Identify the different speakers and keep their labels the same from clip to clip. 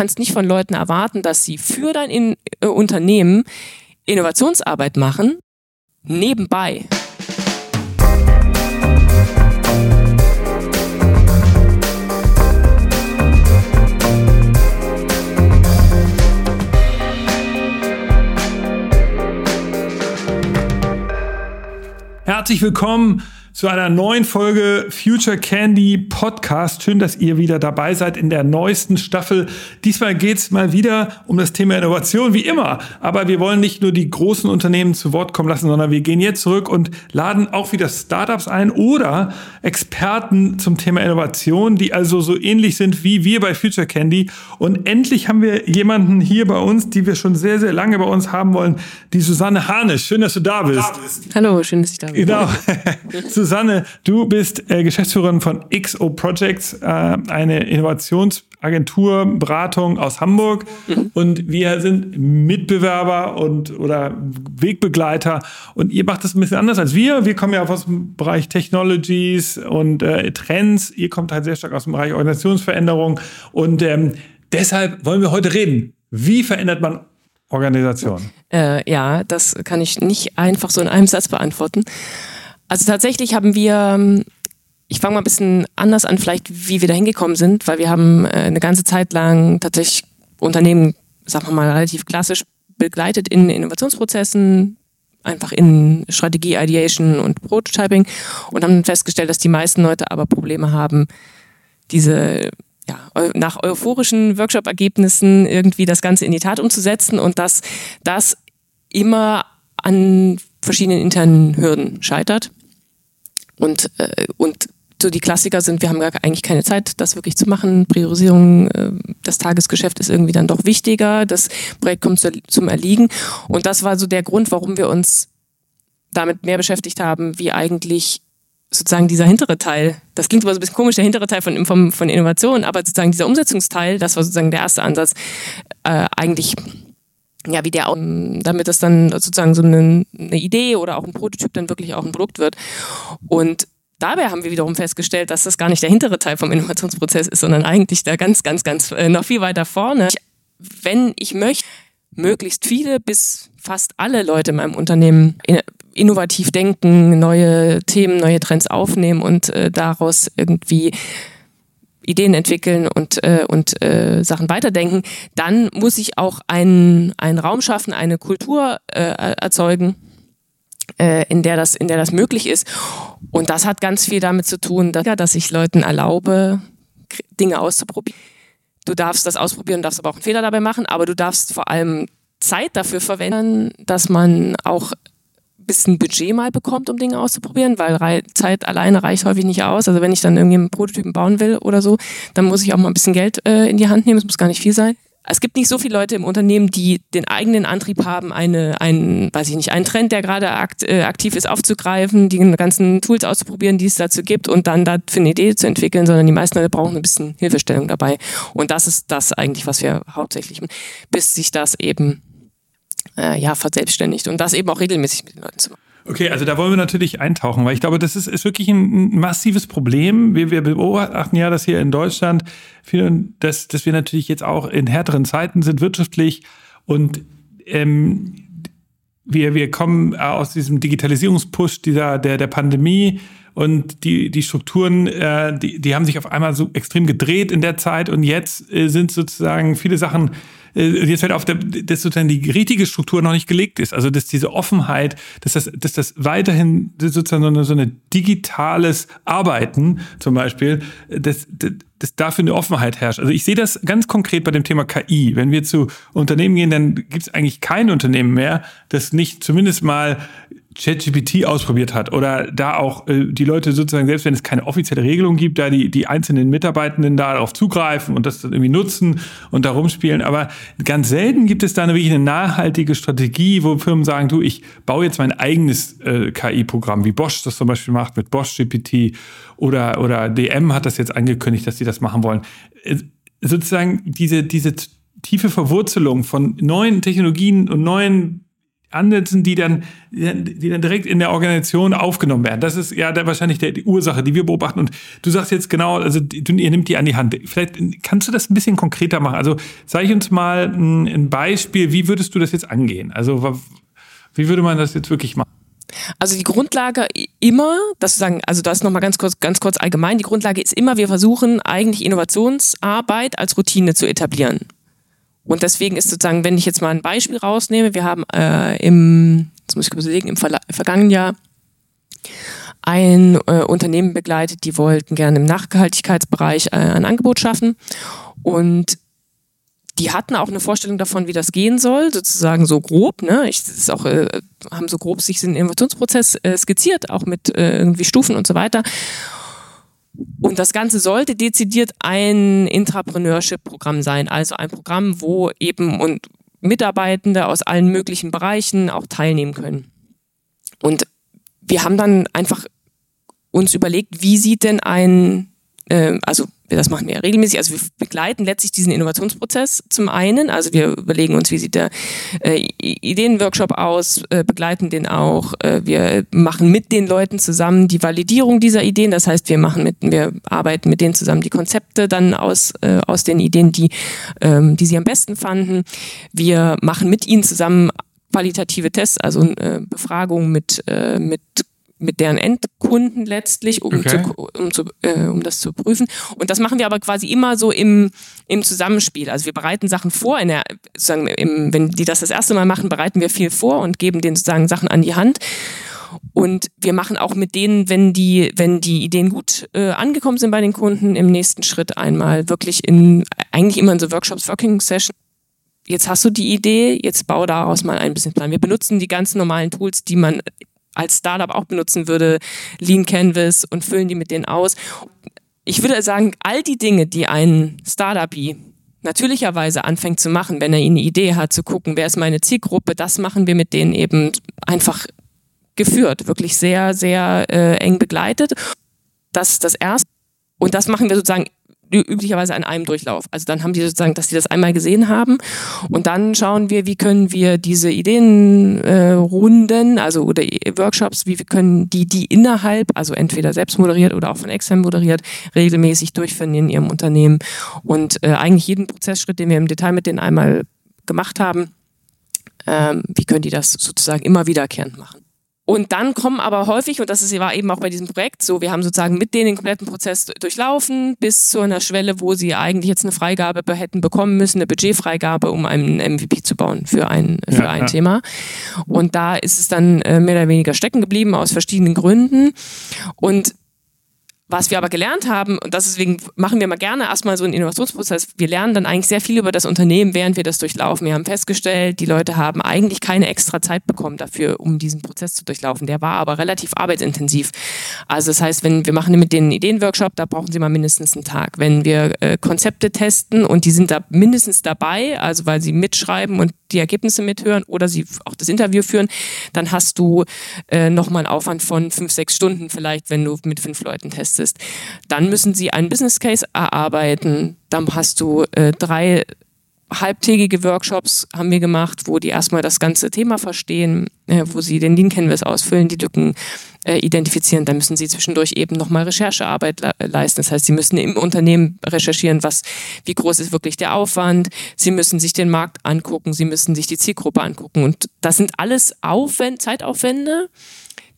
Speaker 1: kannst nicht von Leuten erwarten, dass sie für dein in äh, Unternehmen Innovationsarbeit machen, nebenbei.
Speaker 2: Herzlich willkommen zu einer neuen Folge Future Candy Podcast. Schön, dass ihr wieder dabei seid in der neuesten Staffel. Diesmal geht's mal wieder um das Thema Innovation, wie immer. Aber wir wollen nicht nur die großen Unternehmen zu Wort kommen lassen, sondern wir gehen jetzt zurück und laden auch wieder Startups ein oder Experten zum Thema Innovation, die also so ähnlich sind wie wir bei Future Candy. Und endlich haben wir jemanden hier bei uns, die wir schon sehr, sehr lange bei uns haben wollen, die Susanne Harnisch. Schön, dass du da bist.
Speaker 1: Hallo, schön, dass ich da bin.
Speaker 2: Genau. Susanne, du bist äh, Geschäftsführerin von XO Projects, äh, eine Innovationsagentur, Beratung aus Hamburg. Mhm. Und wir sind Mitbewerber und oder Wegbegleiter. Und ihr macht das ein bisschen anders als wir. Wir kommen ja aus dem Bereich Technologies und äh, Trends. Ihr kommt halt sehr stark aus dem Bereich Organisationsveränderung. Und ähm, deshalb wollen wir heute reden. Wie verändert man Organisation?
Speaker 1: Äh, ja, das kann ich nicht einfach so in einem Satz beantworten. Also tatsächlich haben wir, ähm, ich fange mal ein bisschen anders an, vielleicht wie wir da hingekommen sind, weil wir haben äh, eine ganze Zeit lang tatsächlich Unternehmen, sagen wir mal, relativ klassisch begleitet in Innovationsprozessen, einfach in Strategie, Ideation und Prototyping und haben festgestellt, dass die meisten Leute aber Probleme haben, diese ja, nach euphorischen Workshop-Ergebnissen irgendwie das Ganze in die Tat umzusetzen und dass das immer an verschiedenen internen Hürden scheitert. Und, äh, und so die Klassiker sind, wir haben gar eigentlich keine Zeit, das wirklich zu machen. Priorisierung, äh, das Tagesgeschäft ist irgendwie dann doch wichtiger. Das Projekt kommt zu, zum Erliegen. Und das war so der Grund, warum wir uns damit mehr beschäftigt haben, wie eigentlich sozusagen dieser hintere Teil, das klingt aber so ein bisschen komisch, der hintere Teil von, von, von Innovation, aber sozusagen dieser Umsetzungsteil, das war sozusagen der erste Ansatz, äh, eigentlich ja, wie der, damit das dann sozusagen so eine, eine Idee oder auch ein Prototyp dann wirklich auch ein Produkt wird. Und dabei haben wir wiederum festgestellt, dass das gar nicht der hintere Teil vom Innovationsprozess ist, sondern eigentlich da ganz, ganz, ganz äh, noch viel weiter vorne. Wenn ich möchte, möglichst viele bis fast alle Leute in meinem Unternehmen innovativ denken, neue Themen, neue Trends aufnehmen und äh, daraus irgendwie Ideen entwickeln und, äh, und äh, Sachen weiterdenken, dann muss ich auch einen, einen Raum schaffen, eine Kultur äh, erzeugen, äh, in, der das, in der das möglich ist. Und das hat ganz viel damit zu tun, dass, ich Leuten erlaube, Dinge auszuprobieren. Du darfst das ausprobieren, darfst aber auch einen Fehler dabei machen, aber du darfst vor allem Zeit dafür verwenden, dass man auch bisschen Budget mal bekommt, um Dinge auszuprobieren, weil Zeit alleine reicht häufig nicht aus. Also wenn ich dann irgendwie einen Prototypen bauen will oder so, dann muss ich auch mal ein bisschen Geld äh, in die Hand nehmen. Es muss gar nicht viel sein. Es gibt nicht so viele Leute im Unternehmen, die den eigenen Antrieb haben, eine, einen, weiß ich nicht, einen Trend, der gerade akt, äh, aktiv ist, aufzugreifen, die ganzen Tools auszuprobieren, die es dazu gibt und dann dafür eine Idee zu entwickeln, sondern die meisten Leute brauchen ein bisschen Hilfestellung dabei. Und das ist das eigentlich, was wir hauptsächlich, bis sich das eben äh, ja, verselbstständigt und das eben auch regelmäßig mit den Leuten zu machen.
Speaker 2: Okay, also da wollen wir natürlich eintauchen, weil ich glaube, das ist, ist wirklich ein, massives Problem. Wir, wir beobachten ja, dass hier in Deutschland, dass, dass wir natürlich jetzt auch in härteren Zeiten sind wirtschaftlich und ähm, wir, wir kommen aus diesem Digitalisierungspush dieser, der, der Pandemie und die, die Strukturen, äh, die, die haben sich auf einmal so extrem gedreht in der Zeit und jetzt äh, sind sozusagen viele Sachen jetzt fällt auf, dass sozusagen die richtige Struktur noch nicht gelegt ist. Also dass diese Offenheit, dass das, dass das weiterhin sozusagen so eine, so eine digitales Arbeiten zum Beispiel, dass, dass dafür eine Offenheit herrscht. Also ich sehe das ganz konkret bei dem Thema KI. Wenn wir zu Unternehmen gehen, dann gibt es eigentlich kein Unternehmen mehr, das nicht zumindest mal ChatGPT ausprobiert hat oder da auch äh, die Leute sozusagen, selbst wenn es keine offizielle Regelung gibt, da die, die einzelnen Mitarbeitenden darauf zugreifen und das dann irgendwie nutzen und da rumspielen. Aber ganz selten gibt es da eine wirklich eine nachhaltige Strategie, wo Firmen sagen, du, ich baue jetzt mein eigenes äh, KI-Programm, wie Bosch das zum Beispiel macht mit Bosch GPT oder, oder DM hat das jetzt angekündigt, dass sie das machen wollen. Äh, sozusagen diese, diese tiefe Verwurzelung von neuen Technologien und neuen ansetzen, die dann, die dann direkt in der Organisation aufgenommen werden. Das ist ja wahrscheinlich der, die Ursache, die wir beobachten. Und du sagst jetzt genau, also du, ihr nimmt die an die Hand. Vielleicht kannst du das ein bisschen konkreter machen. Also zeig uns mal ein, ein Beispiel, wie würdest du das jetzt angehen? Also wie würde man das jetzt wirklich machen?
Speaker 1: Also die Grundlage immer, das sagen, also das nochmal ganz kurz, ganz kurz allgemein, die Grundlage ist immer, wir versuchen eigentlich Innovationsarbeit als Routine zu etablieren. Und deswegen ist sozusagen, wenn ich jetzt mal ein Beispiel rausnehme, wir haben äh, im, jetzt muss ich überlegen, im Verla vergangenen Jahr ein äh, Unternehmen begleitet, die wollten gerne im Nachhaltigkeitsbereich äh, ein Angebot schaffen. Und die hatten auch eine Vorstellung davon, wie das gehen soll, sozusagen so grob. Ne? Ich ist auch, äh, haben so grob sich den Innovationsprozess äh, skizziert, auch mit äh, irgendwie Stufen und so weiter. Und das Ganze sollte dezidiert ein Intrapreneurship-Programm sein, also ein Programm, wo eben und Mitarbeitende aus allen möglichen Bereichen auch teilnehmen können. Und wir haben dann einfach uns überlegt, wie sieht denn ein, also das machen wir ja regelmäßig. Also wir begleiten letztlich diesen Innovationsprozess zum einen. Also wir überlegen uns, wie sieht der äh, Ideenworkshop aus, äh, begleiten den auch. Äh, wir machen mit den Leuten zusammen die Validierung dieser Ideen. Das heißt, wir machen mit, wir arbeiten mit denen zusammen die Konzepte dann aus, äh, aus den Ideen, die, ähm, die sie am besten fanden. Wir machen mit ihnen zusammen qualitative Tests, also äh, Befragungen mit, äh, mit mit deren Endkunden letztlich, um, okay. zu, um, zu, äh, um das zu prüfen. Und das machen wir aber quasi immer so im, im Zusammenspiel. Also wir bereiten Sachen vor, in der, sozusagen im, wenn die das das erste Mal machen, bereiten wir viel vor und geben denen sozusagen Sachen an die Hand. Und wir machen auch mit denen, wenn die, wenn die Ideen gut äh, angekommen sind bei den Kunden, im nächsten Schritt einmal wirklich in, eigentlich immer in so Workshops, Working Sessions, jetzt hast du die Idee, jetzt bau daraus mal ein Businessplan. Wir benutzen die ganz normalen Tools, die man als Startup auch benutzen würde, Lean Canvas und füllen die mit denen aus. Ich würde sagen, all die Dinge, die ein Startup natürlicherweise anfängt zu machen, wenn er eine Idee hat, zu gucken, wer ist meine Zielgruppe, das machen wir mit denen eben einfach geführt, wirklich sehr, sehr äh, eng begleitet. Das ist das Erste. Und das machen wir sozusagen üblicherweise an einem Durchlauf. Also dann haben die sozusagen, dass sie das einmal gesehen haben und dann schauen wir, wie können wir diese Ideenrunden, äh, also oder Workshops, wie können die, die innerhalb, also entweder selbst moderiert oder auch von extern moderiert, regelmäßig durchführen in ihrem Unternehmen und äh, eigentlich jeden Prozessschritt, den wir im Detail mit denen einmal gemacht haben, ähm, wie können die das sozusagen immer wiederkehrend machen. Und dann kommen aber häufig, und das ist, war eben auch bei diesem Projekt so, wir haben sozusagen mit denen den kompletten Prozess durchlaufen, bis zu einer Schwelle, wo sie eigentlich jetzt eine Freigabe hätten bekommen müssen, eine Budgetfreigabe, um einen MVP zu bauen für ein, für ja, ein ja. Thema. Und da ist es dann äh, mehr oder weniger stecken geblieben aus verschiedenen Gründen. Und was wir aber gelernt haben, und deswegen machen wir mal gerne erstmal so einen Innovationsprozess, wir lernen dann eigentlich sehr viel über das Unternehmen, während wir das durchlaufen. Wir haben festgestellt, die Leute haben eigentlich keine extra Zeit bekommen dafür, um diesen Prozess zu durchlaufen. Der war aber relativ arbeitsintensiv. Also das heißt, wenn wir machen mit denen einen Ideenworkshop, da brauchen sie mal mindestens einen Tag. Wenn wir äh, Konzepte testen und die sind da mindestens dabei, also weil sie mitschreiben und die Ergebnisse mithören oder sie auch das Interview führen, dann hast du äh, nochmal einen Aufwand von fünf, sechs Stunden vielleicht, wenn du mit fünf Leuten testest. Dann müssen sie einen Business Case erarbeiten. Dann hast du äh, drei halbtägige Workshops haben wir gemacht, wo die erstmal das ganze Thema verstehen, äh, wo sie den Lean Canvas ausfüllen, die Lücken äh, identifizieren. Dann müssen sie zwischendurch eben nochmal Recherchearbeit le leisten. Das heißt, sie müssen im Unternehmen recherchieren, was, wie groß ist wirklich der Aufwand. Sie müssen sich den Markt angucken. Sie müssen sich die Zielgruppe angucken. Und das sind alles Aufwend Zeitaufwände,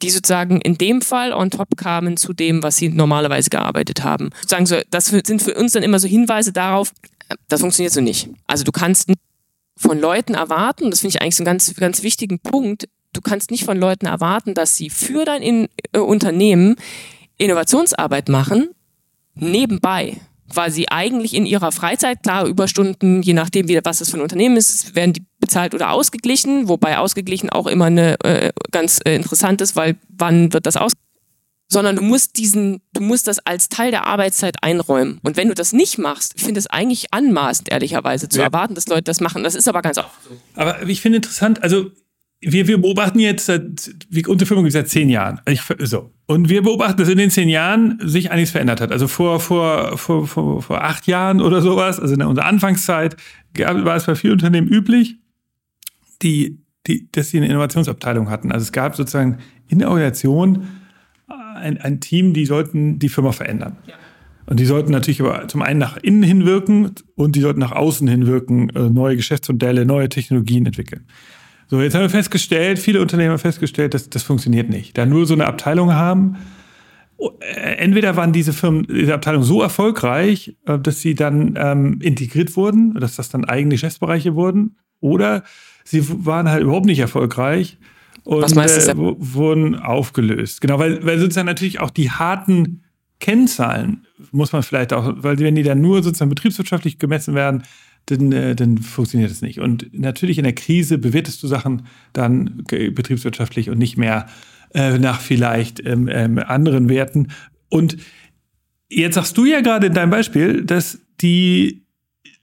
Speaker 1: die sozusagen in dem Fall on top kamen zu dem, was sie normalerweise gearbeitet haben. Sozusagen so, das sind für uns dann immer so Hinweise darauf, das funktioniert so nicht. Also du kannst von Leuten erwarten, das finde ich eigentlich so einen ganz, ganz wichtigen Punkt, du kannst nicht von Leuten erwarten, dass sie für dein in äh, Unternehmen Innovationsarbeit machen, nebenbei weil sie eigentlich in ihrer Freizeit, klar, Überstunden, je nachdem, wie, was das für ein Unternehmen ist, werden die bezahlt oder ausgeglichen, wobei ausgeglichen auch immer eine äh, ganz äh, interessant ist, weil wann wird das aus? Sondern du musst diesen, musst das als Teil der Arbeitszeit einräumen. Und wenn du das nicht machst, ich finde es eigentlich anmaßend, ehrlicherweise, zu ja. erwarten, dass Leute das machen. Das ist aber ganz oft so.
Speaker 2: Aber ich finde interessant, also wir, wir beobachten jetzt seit, wie unsere Firma gibt seit zehn Jahren. Ich, so. Und wir beobachten, dass in den zehn Jahren sich einiges verändert hat. Also vor, vor, vor, vor, vor acht Jahren oder sowas, also in unserer Anfangszeit, war es bei vielen Unternehmen üblich, die die, dass sie eine Innovationsabteilung hatten. Also es gab sozusagen in der Organisation ein, ein Team, die sollten die Firma verändern. Ja. Und die sollten natürlich aber zum einen nach innen hinwirken und die sollten nach außen hinwirken, äh, neue Geschäftsmodelle, neue Technologien entwickeln. So, jetzt haben wir festgestellt, viele Unternehmen haben festgestellt, dass das funktioniert nicht. Da nur so eine Abteilung haben, äh, entweder waren diese Firmen, diese Abteilungen so erfolgreich, äh, dass sie dann ähm, integriert wurden, dass das dann eigene Geschäftsbereiche wurden, oder sie waren halt überhaupt nicht erfolgreich und Was meinst äh, wurden aufgelöst. Genau, weil, weil sozusagen natürlich auch die harten Kennzahlen muss man vielleicht auch, weil wenn die dann nur sozusagen betriebswirtschaftlich gemessen werden, dann, äh, dann funktioniert es nicht. Und natürlich in der Krise bewertest du Sachen dann betriebswirtschaftlich und nicht mehr äh, nach vielleicht ähm, ähm, anderen Werten. Und jetzt sagst du ja gerade in deinem Beispiel, dass die,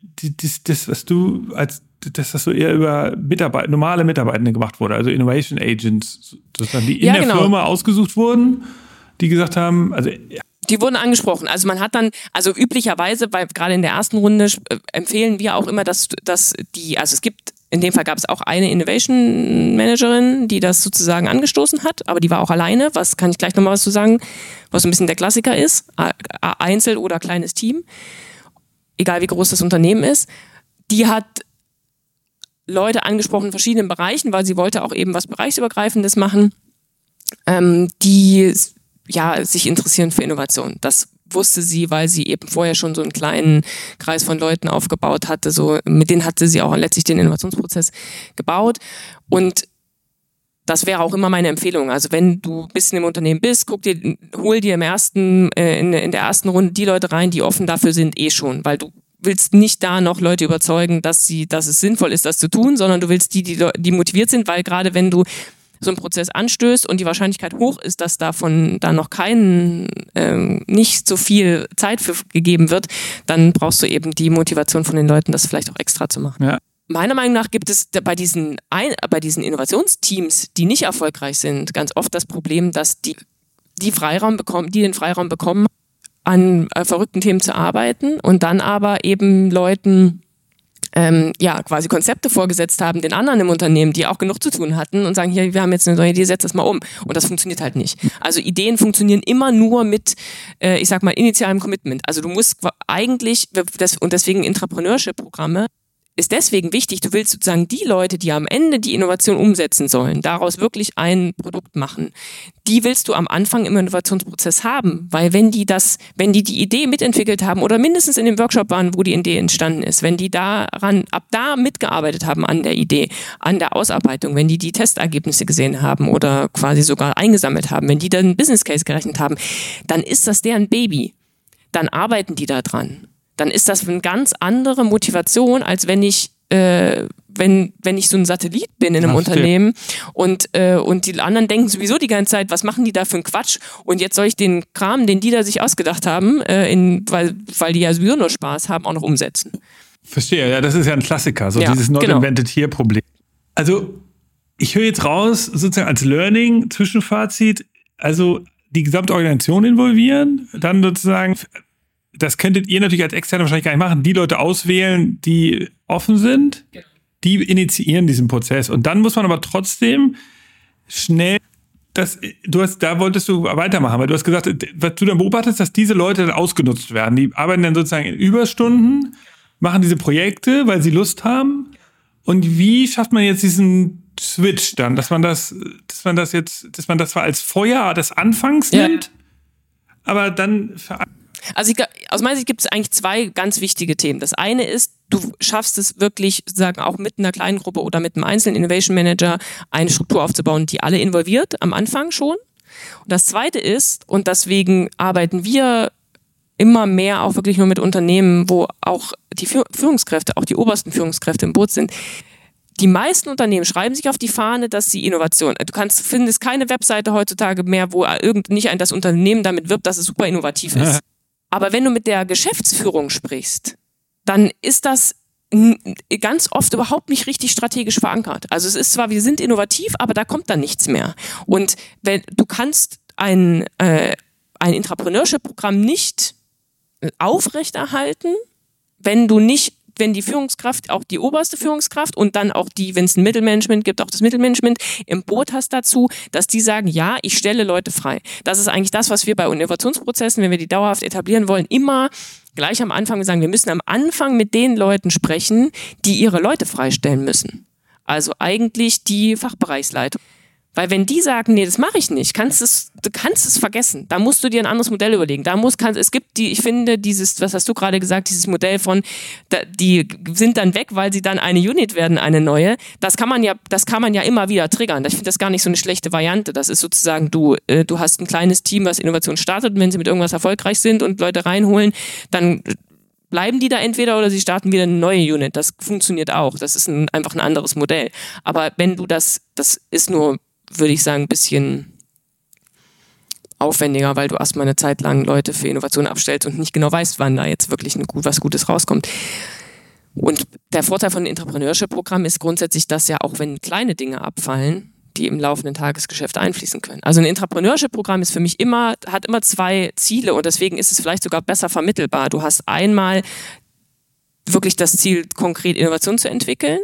Speaker 2: die das, das, was du als dass das so eher über Mitarbeit normale Mitarbeitende gemacht wurde, also Innovation Agents, sozusagen, die in ja, der genau. Firma ausgesucht wurden, die gesagt haben, also
Speaker 1: die wurden angesprochen. Also man hat dann, also üblicherweise, weil gerade in der ersten Runde äh, empfehlen wir auch immer, dass, dass die, also es gibt in dem Fall gab es auch eine Innovation Managerin, die das sozusagen angestoßen hat, aber die war auch alleine. Was kann ich gleich nochmal was zu sagen, was so ein bisschen der Klassiker ist, Einzel- oder kleines Team, egal wie groß das Unternehmen ist. Die hat Leute angesprochen in verschiedenen Bereichen, weil sie wollte auch eben was bereichsübergreifendes machen, ähm, die ja sich interessieren für Innovation. Das wusste sie, weil sie eben vorher schon so einen kleinen Kreis von Leuten aufgebaut hatte. So, mit denen hatte sie auch letztlich den Innovationsprozess gebaut. Und das wäre auch immer meine Empfehlung. Also wenn du ein bisschen im Unternehmen bist, guck dir, hol dir im ersten, äh, in, in der ersten Runde die Leute rein, die offen dafür sind, eh schon, weil du willst nicht da noch Leute überzeugen, dass sie, dass es sinnvoll ist, das zu tun, sondern du willst die, die, die motiviert sind, weil gerade wenn du so einen Prozess anstößt und die Wahrscheinlichkeit hoch ist, dass davon da noch kein, ähm, nicht so viel Zeit für gegeben wird, dann brauchst du eben die Motivation von den Leuten, das vielleicht auch extra zu machen. Ja. Meiner Meinung nach gibt es bei diesen, ein, bei diesen Innovationsteams, die nicht erfolgreich sind, ganz oft das Problem, dass die, die Freiraum bekommen, die den Freiraum bekommen, an äh, verrückten Themen zu arbeiten und dann aber eben Leuten ähm, ja, quasi Konzepte vorgesetzt haben, den anderen im Unternehmen, die auch genug zu tun hatten und sagen, hier, wir haben jetzt eine neue Idee, setz das mal um. Und das funktioniert halt nicht. Also Ideen funktionieren immer nur mit, äh, ich sag mal, initialem Commitment. Also du musst eigentlich, das, und deswegen Entrepreneurship-Programme, ist deswegen wichtig, du willst sozusagen die Leute, die am Ende die Innovation umsetzen sollen, daraus wirklich ein Produkt machen, die willst du am Anfang im Innovationsprozess haben, weil wenn die das, wenn die die Idee mitentwickelt haben oder mindestens in dem Workshop waren, wo die Idee entstanden ist, wenn die daran, ab da mitgearbeitet haben an der Idee, an der Ausarbeitung, wenn die die Testergebnisse gesehen haben oder quasi sogar eingesammelt haben, wenn die dann Business Case gerechnet haben, dann ist das deren Baby. Dann arbeiten die da dran dann ist das eine ganz andere Motivation, als wenn ich äh, wenn, wenn ich so ein Satellit bin in einem Ach, Unternehmen und, äh, und die anderen denken sowieso die ganze Zeit, was machen die da für einen Quatsch? Und jetzt soll ich den Kram, den die da sich ausgedacht haben, äh, in, weil, weil die ja sowieso nur Spaß haben, auch noch umsetzen.
Speaker 2: Verstehe, ja, das ist ja ein Klassiker, so ja, dieses Not genau. Invented. Also, ich höre jetzt raus, sozusagen als Learning, Zwischenfazit, also die gesamte Organisation involvieren, dann sozusagen das könntet ihr natürlich als Externe wahrscheinlich gar nicht machen, die Leute auswählen, die offen sind, genau. die initiieren diesen Prozess. Und dann muss man aber trotzdem schnell das, du hast, da wolltest du weitermachen, weil du hast gesagt, was du dann beobachtest, dass diese Leute dann ausgenutzt werden. Die arbeiten dann sozusagen in Überstunden, machen diese Projekte, weil sie Lust haben. Und wie schafft man jetzt diesen Switch dann, dass man das, dass man das jetzt, dass man das zwar als Feuer des Anfangs nimmt, ja. aber dann
Speaker 1: also ich, aus meiner Sicht gibt es eigentlich zwei ganz wichtige Themen. Das eine ist, du schaffst es wirklich, sagen auch mit einer kleinen Gruppe oder mit einem einzelnen Innovation Manager eine Struktur aufzubauen, die alle involviert, am Anfang schon. Und das zweite ist, und deswegen arbeiten wir immer mehr auch wirklich nur mit Unternehmen, wo auch die Führungskräfte, auch die obersten Führungskräfte im Boot sind. Die meisten Unternehmen schreiben sich auf die Fahne, dass sie Innovation. Du kannst findest keine Webseite heutzutage mehr, wo irgend nicht ein das Unternehmen damit wirbt, dass es super innovativ ist. Aber wenn du mit der Geschäftsführung sprichst, dann ist das ganz oft überhaupt nicht richtig strategisch verankert. Also es ist zwar, wir sind innovativ, aber da kommt dann nichts mehr. Und wenn du kannst ein, äh, ein Intrapreneurship-Programm nicht aufrechterhalten, wenn du nicht wenn die Führungskraft, auch die oberste Führungskraft und dann auch die, wenn es ein Mittelmanagement gibt, auch das Mittelmanagement im Boot hast dazu, dass die sagen, ja, ich stelle Leute frei. Das ist eigentlich das, was wir bei Innovationsprozessen, wenn wir die dauerhaft etablieren wollen, immer gleich am Anfang sagen, wir müssen am Anfang mit den Leuten sprechen, die ihre Leute freistellen müssen. Also eigentlich die Fachbereichsleitung. Weil wenn die sagen, nee, das mache ich nicht, kannst es, du kannst es vergessen. Da musst du dir ein anderes Modell überlegen. Da muss, kann, es gibt die, ich finde, dieses, was hast du gerade gesagt, dieses Modell von, die sind dann weg, weil sie dann eine Unit werden, eine neue. Das kann man ja, das kann man ja immer wieder triggern. Ich finde das gar nicht so eine schlechte Variante. Das ist sozusagen, du, äh, du hast ein kleines Team, was Innovation startet und wenn sie mit irgendwas erfolgreich sind und Leute reinholen, dann bleiben die da entweder oder sie starten wieder eine neue Unit. Das funktioniert auch. Das ist ein, einfach ein anderes Modell. Aber wenn du das, das ist nur würde ich sagen, ein bisschen aufwendiger, weil du erstmal eine Zeit lang Leute für Innovation abstellst und nicht genau weißt, wann da jetzt wirklich ein, was Gutes rauskommt. Und der Vorteil von Entrepreneurship-Programm ist grundsätzlich, dass ja auch wenn kleine Dinge abfallen, die im laufenden Tagesgeschäft einfließen können. Also ein Entrepreneurship-Programm ist für mich immer, hat immer zwei Ziele und deswegen ist es vielleicht sogar besser vermittelbar. Du hast einmal wirklich das Ziel, konkret Innovation zu entwickeln.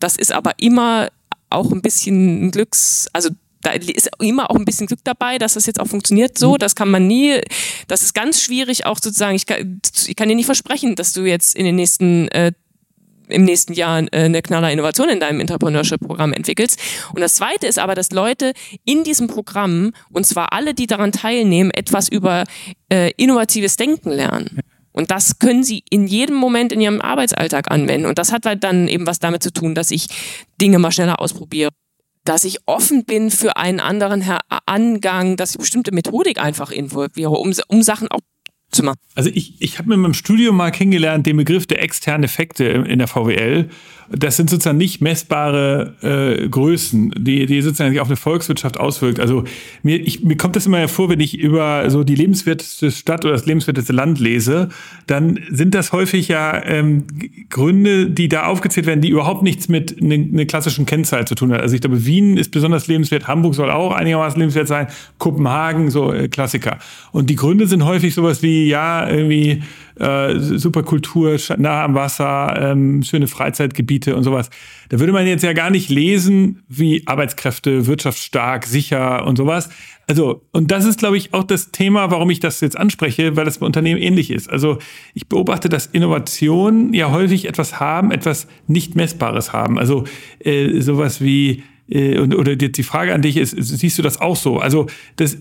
Speaker 1: Das ist aber immer auch ein bisschen Glücks, also da ist immer auch ein bisschen Glück dabei, dass das jetzt auch funktioniert so. Mhm. Das kann man nie, das ist ganz schwierig auch sozusagen, ich kann, ich kann dir nicht versprechen, dass du jetzt in den nächsten äh, im nächsten Jahr äh, eine knaller Innovation in deinem Entrepreneurship-Programm entwickelst. Und das Zweite ist aber, dass Leute in diesem Programm, und zwar alle, die daran teilnehmen, etwas über äh, innovatives Denken lernen. Und das können sie in jedem Moment in ihrem Arbeitsalltag anwenden. Und das hat halt dann eben was damit zu tun, dass ich Dinge mal schneller ausprobiere dass ich offen bin für einen anderen Angang, dass ich bestimmte Methodik einfach involviere, um, um Sachen auch zu machen.
Speaker 2: Also ich, ich habe mir in meinem Studium mal kennengelernt den Begriff der externen Effekte in der VWL das sind sozusagen nicht messbare äh, Größen, die, die sozusagen sich auf eine Volkswirtschaft auswirkt. Also mir, ich, mir kommt das immer hervor, wenn ich über so die lebenswerteste Stadt oder das lebenswerteste Land lese, dann sind das häufig ja ähm, Gründe, die da aufgezählt werden, die überhaupt nichts mit einer ne klassischen Kennzahl zu tun haben. Also ich glaube, Wien ist besonders lebenswert, Hamburg soll auch einigermaßen lebenswert sein, Kopenhagen, so äh, Klassiker. Und die Gründe sind häufig sowas wie, ja, irgendwie äh, super Kultur, nah am Wasser, ähm, schöne Freizeitgebiete und sowas. Da würde man jetzt ja gar nicht lesen, wie Arbeitskräfte, wirtschaftsstark, sicher und sowas. Also, und das ist, glaube ich, auch das Thema, warum ich das jetzt anspreche, weil das bei Unternehmen ähnlich ist. Also, ich beobachte, dass Innovationen ja häufig etwas haben, etwas nicht Messbares haben. Also, äh, sowas wie, äh, oder jetzt die Frage an dich ist, siehst du das auch so? Also, das,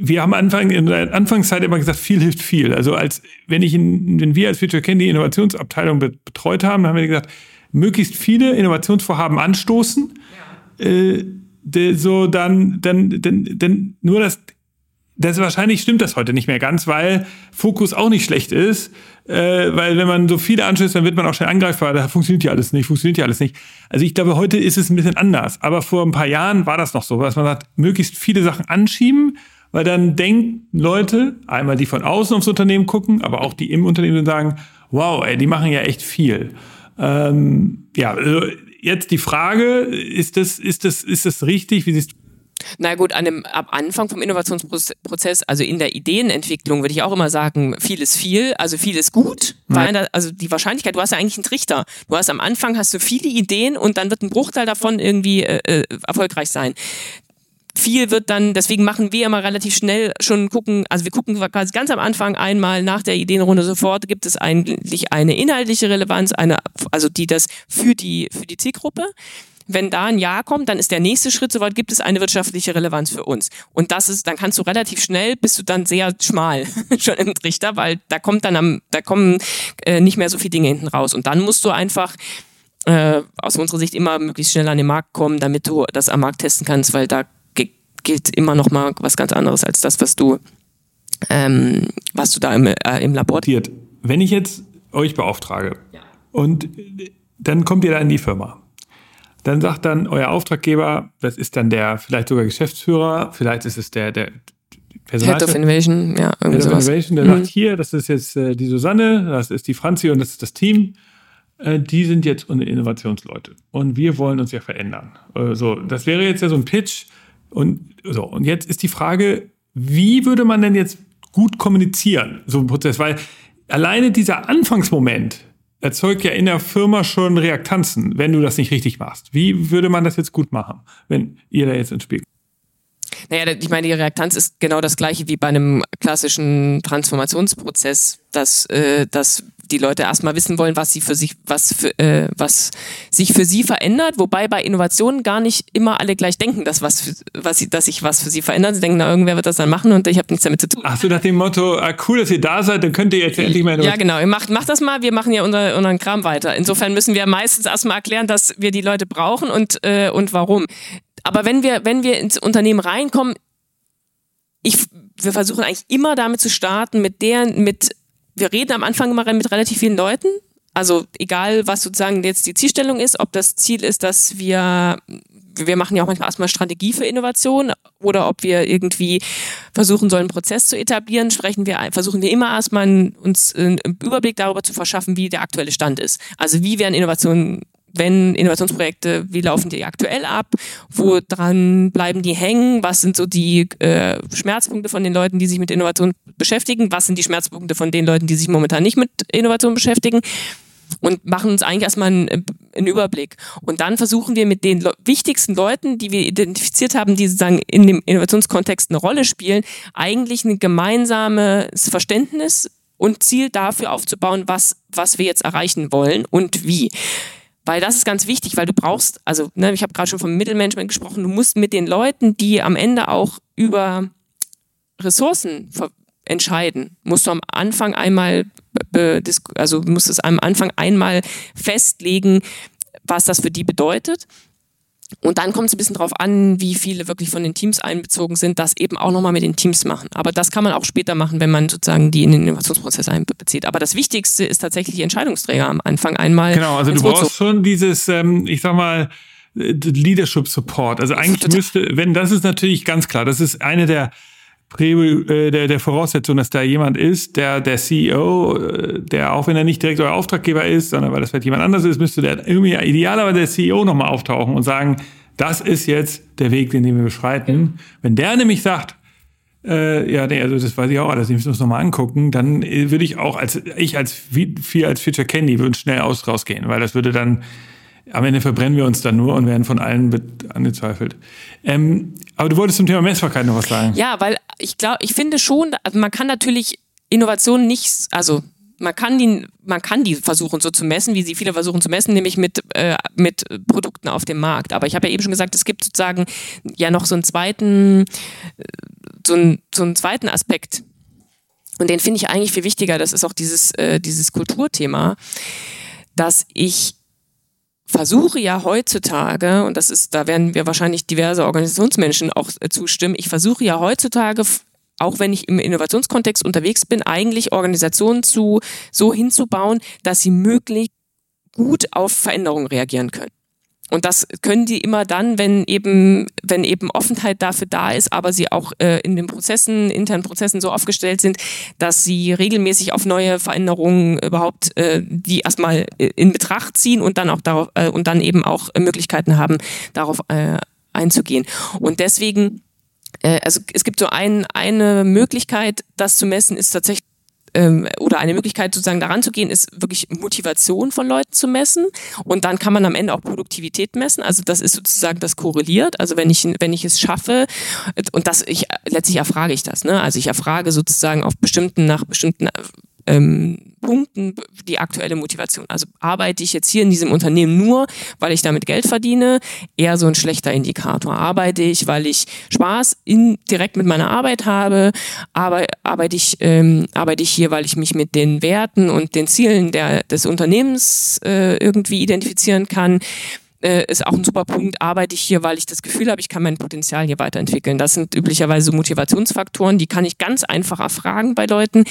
Speaker 2: wir haben Anfang, in der Anfangszeit immer gesagt, viel hilft viel. Also als, wenn ich in, wenn wir als Future die Innovationsabteilung betreut haben, haben wir gesagt, möglichst viele Innovationsvorhaben anstoßen, ja. äh, so dann, dann, dann, dann nur das, das wahrscheinlich stimmt das heute nicht mehr ganz, weil Fokus auch nicht schlecht ist, äh, weil wenn man so viele anstößt, dann wird man auch schnell angreifbar. Da funktioniert ja alles nicht, funktioniert ja alles nicht. Also ich glaube, heute ist es ein bisschen anders. Aber vor ein paar Jahren war das noch so, dass man sagt, möglichst viele Sachen anschieben weil dann denken Leute, einmal die von außen aufs Unternehmen gucken, aber auch die im Unternehmen sagen, wow, ey, die machen ja echt viel. Ähm, ja, also jetzt die Frage, ist das, ist das, ist das richtig? Wie siehst du?
Speaker 1: Na gut, an dem, ab Anfang vom Innovationsprozess, also in der Ideenentwicklung, würde ich auch immer sagen, viel ist viel, also viel ist gut. Weil da, also die Wahrscheinlichkeit, du hast ja eigentlich einen Trichter. Du hast am Anfang hast du viele Ideen und dann wird ein Bruchteil davon irgendwie äh, äh erfolgreich sein viel wird dann, deswegen machen wir immer relativ schnell schon gucken, also wir gucken quasi ganz am Anfang einmal nach der Ideenrunde sofort, gibt es eigentlich eine inhaltliche Relevanz, eine, also die das für die, für die Zielgruppe. Wenn da ein Ja kommt, dann ist der nächste Schritt, soweit gibt es eine wirtschaftliche Relevanz für uns. Und das ist, dann kannst du relativ schnell, bist du dann sehr schmal schon im Trichter, weil da kommt dann am, da kommen äh, nicht mehr so viele Dinge hinten raus. Und dann musst du einfach äh, aus unserer Sicht immer möglichst schnell an den Markt kommen, damit du das am Markt testen kannst, weil da gilt immer noch mal was ganz anderes als das, was du, ähm, was du da im, äh, im Labor.
Speaker 2: Wenn ich jetzt euch beauftrage ja. und dann kommt ihr da in die Firma. Dann sagt dann euer Auftraggeber, das ist dann der vielleicht sogar Geschäftsführer, vielleicht ist es der, der
Speaker 1: Personal Head of Innovation, ja, irgendwie Head sowas. Innovation,
Speaker 2: der mhm. sagt, hier, das ist jetzt äh, die Susanne, das ist die Franzi und das ist das Team. Äh, die sind jetzt unsere Innovationsleute. Und wir wollen uns ja verändern. Äh, so, das wäre jetzt ja so ein Pitch. Und, so, und jetzt ist die Frage, wie würde man denn jetzt gut kommunizieren, so ein Prozess? Weil alleine dieser Anfangsmoment, erzeugt ja in der Firma schon Reaktanzen, wenn du das nicht richtig machst. Wie würde man das jetzt gut machen, wenn ihr da jetzt ins Spiel
Speaker 1: naja, ich meine, die Reaktanz ist genau das gleiche wie bei einem klassischen Transformationsprozess, dass, äh, dass die Leute erstmal wissen wollen, was sie für sich, was für, äh, was sich für sie verändert, wobei bei Innovationen gar nicht immer alle gleich denken, dass was, für, was sie, dass sich was für sie verändert. Sie denken, na, irgendwer wird das dann machen und ich habe nichts damit zu tun.
Speaker 2: Ach so, nach dem Motto, ah, cool, dass ihr da seid, dann könnt ihr jetzt endlich mal
Speaker 1: Ja, genau, ihr macht, macht das mal, wir machen ja unser, unseren Kram weiter. Insofern müssen wir meistens erstmal erklären, dass wir die Leute brauchen und, äh, und warum. Aber wenn wir, wenn wir ins Unternehmen reinkommen, ich, wir versuchen eigentlich immer damit zu starten, mit der, mit, wir reden am Anfang immer mit relativ vielen Leuten. Also egal, was sozusagen jetzt die Zielstellung ist, ob das Ziel ist, dass wir, wir machen ja auch manchmal erstmal Strategie für Innovation oder ob wir irgendwie versuchen sollen, einen Prozess zu etablieren, sprechen wir, versuchen wir immer erstmal uns einen Überblick darüber zu verschaffen, wie der aktuelle Stand ist. Also wie werden Innovationen wenn Innovationsprojekte, wie laufen die aktuell ab? Wo dran bleiben die hängen? Was sind so die äh, Schmerzpunkte von den Leuten, die sich mit Innovation beschäftigen? Was sind die Schmerzpunkte von den Leuten, die sich momentan nicht mit Innovation beschäftigen? Und machen uns eigentlich erstmal einen, einen Überblick. Und dann versuchen wir mit den wichtigsten Leuten, die wir identifiziert haben, die sozusagen in dem Innovationskontext eine Rolle spielen, eigentlich ein gemeinsames Verständnis und Ziel dafür aufzubauen, was, was wir jetzt erreichen wollen und wie. Weil das ist ganz wichtig, weil du brauchst, also ne, ich habe gerade schon vom Mittelmanagement gesprochen, du musst mit den Leuten, die am Ende auch über Ressourcen entscheiden, musst du am Anfang einmal, also musst es am Anfang einmal festlegen, was das für die bedeutet. Und dann kommt es ein bisschen drauf an, wie viele wirklich von den Teams einbezogen sind, das eben auch nochmal mit den Teams machen. Aber das kann man auch später machen, wenn man sozusagen die in den Innovationsprozess einbezieht. Aber das Wichtigste ist tatsächlich die Entscheidungsträger am Anfang einmal.
Speaker 2: Genau, also du brauchst schon dieses, ähm, ich sag mal, äh, Leadership Support. Also eigentlich müsste, wenn das ist natürlich ganz klar, das ist eine der der, der Voraussetzung, dass da jemand ist, der der CEO, äh, der auch wenn er nicht direkt euer Auftraggeber ist, sondern weil das vielleicht jemand anders ist, müsste der irgendwie idealerweise der CEO nochmal auftauchen und sagen, das ist jetzt der Weg, den wir beschreiten. Wenn der nämlich sagt, äh, ja, nee, also das weiß ich auch alles, ich muss das nochmal angucken, dann äh, würde ich auch als, ich als, viel als Feature Candy würde schnell aus rausgehen, weil das würde dann am Ende verbrennen wir uns dann nur und werden von allen angezweifelt. Ähm, aber du wolltest zum Thema Messbarkeit noch was sagen.
Speaker 1: Ja, weil ich glaube, ich finde schon, also man kann natürlich Innovationen nicht, also man kann die, man kann die versuchen so zu messen, wie sie viele versuchen zu messen, nämlich mit, äh, mit Produkten auf dem Markt. Aber ich habe ja eben schon gesagt, es gibt sozusagen ja noch so einen zweiten, äh, so einen, so einen zweiten Aspekt. Und den finde ich eigentlich viel wichtiger. Das ist auch dieses, äh, dieses Kulturthema, dass ich versuche ja heutzutage, und das ist, da werden wir wahrscheinlich diverse Organisationsmenschen auch äh, zustimmen, ich versuche ja heutzutage auch wenn ich im Innovationskontext unterwegs bin, eigentlich Organisationen zu, so hinzubauen, dass sie möglichst gut auf Veränderungen reagieren können. Und das können die immer dann, wenn eben, wenn eben Offenheit dafür da ist, aber sie auch äh, in den Prozessen, internen Prozessen so aufgestellt sind, dass sie regelmäßig auf neue Veränderungen überhaupt äh, die erstmal äh, in Betracht ziehen und dann auch darauf äh, und dann eben auch Möglichkeiten haben, darauf äh, einzugehen. Und deswegen, äh, also es gibt so ein, eine Möglichkeit, das zu messen, ist tatsächlich ähm, oder eine Möglichkeit sozusagen daran zu gehen, ist wirklich Motivation von Leuten zu messen und dann kann man am Ende auch Produktivität messen. Also das ist sozusagen das korreliert. Also wenn ich wenn ich es schaffe und das ich letztlich erfrage ich das. Ne? Also ich erfrage sozusagen auf bestimmten nach bestimmten ähm, Punkten die aktuelle Motivation. Also arbeite ich jetzt hier in diesem Unternehmen nur, weil ich damit Geld verdiene, eher so ein schlechter Indikator. Arbeite ich, weil ich Spaß in, direkt mit meiner Arbeit habe, arbeite, arbeite, ich, ähm, arbeite ich hier, weil ich mich mit den Werten und den Zielen der, des Unternehmens äh, irgendwie identifizieren kann äh, ist auch ein super Punkt, arbeite ich hier, weil ich das Gefühl habe, ich kann mein Potenzial hier weiterentwickeln. Das sind üblicherweise Motivationsfaktoren, die kann ich ganz einfach erfragen bei Leuten,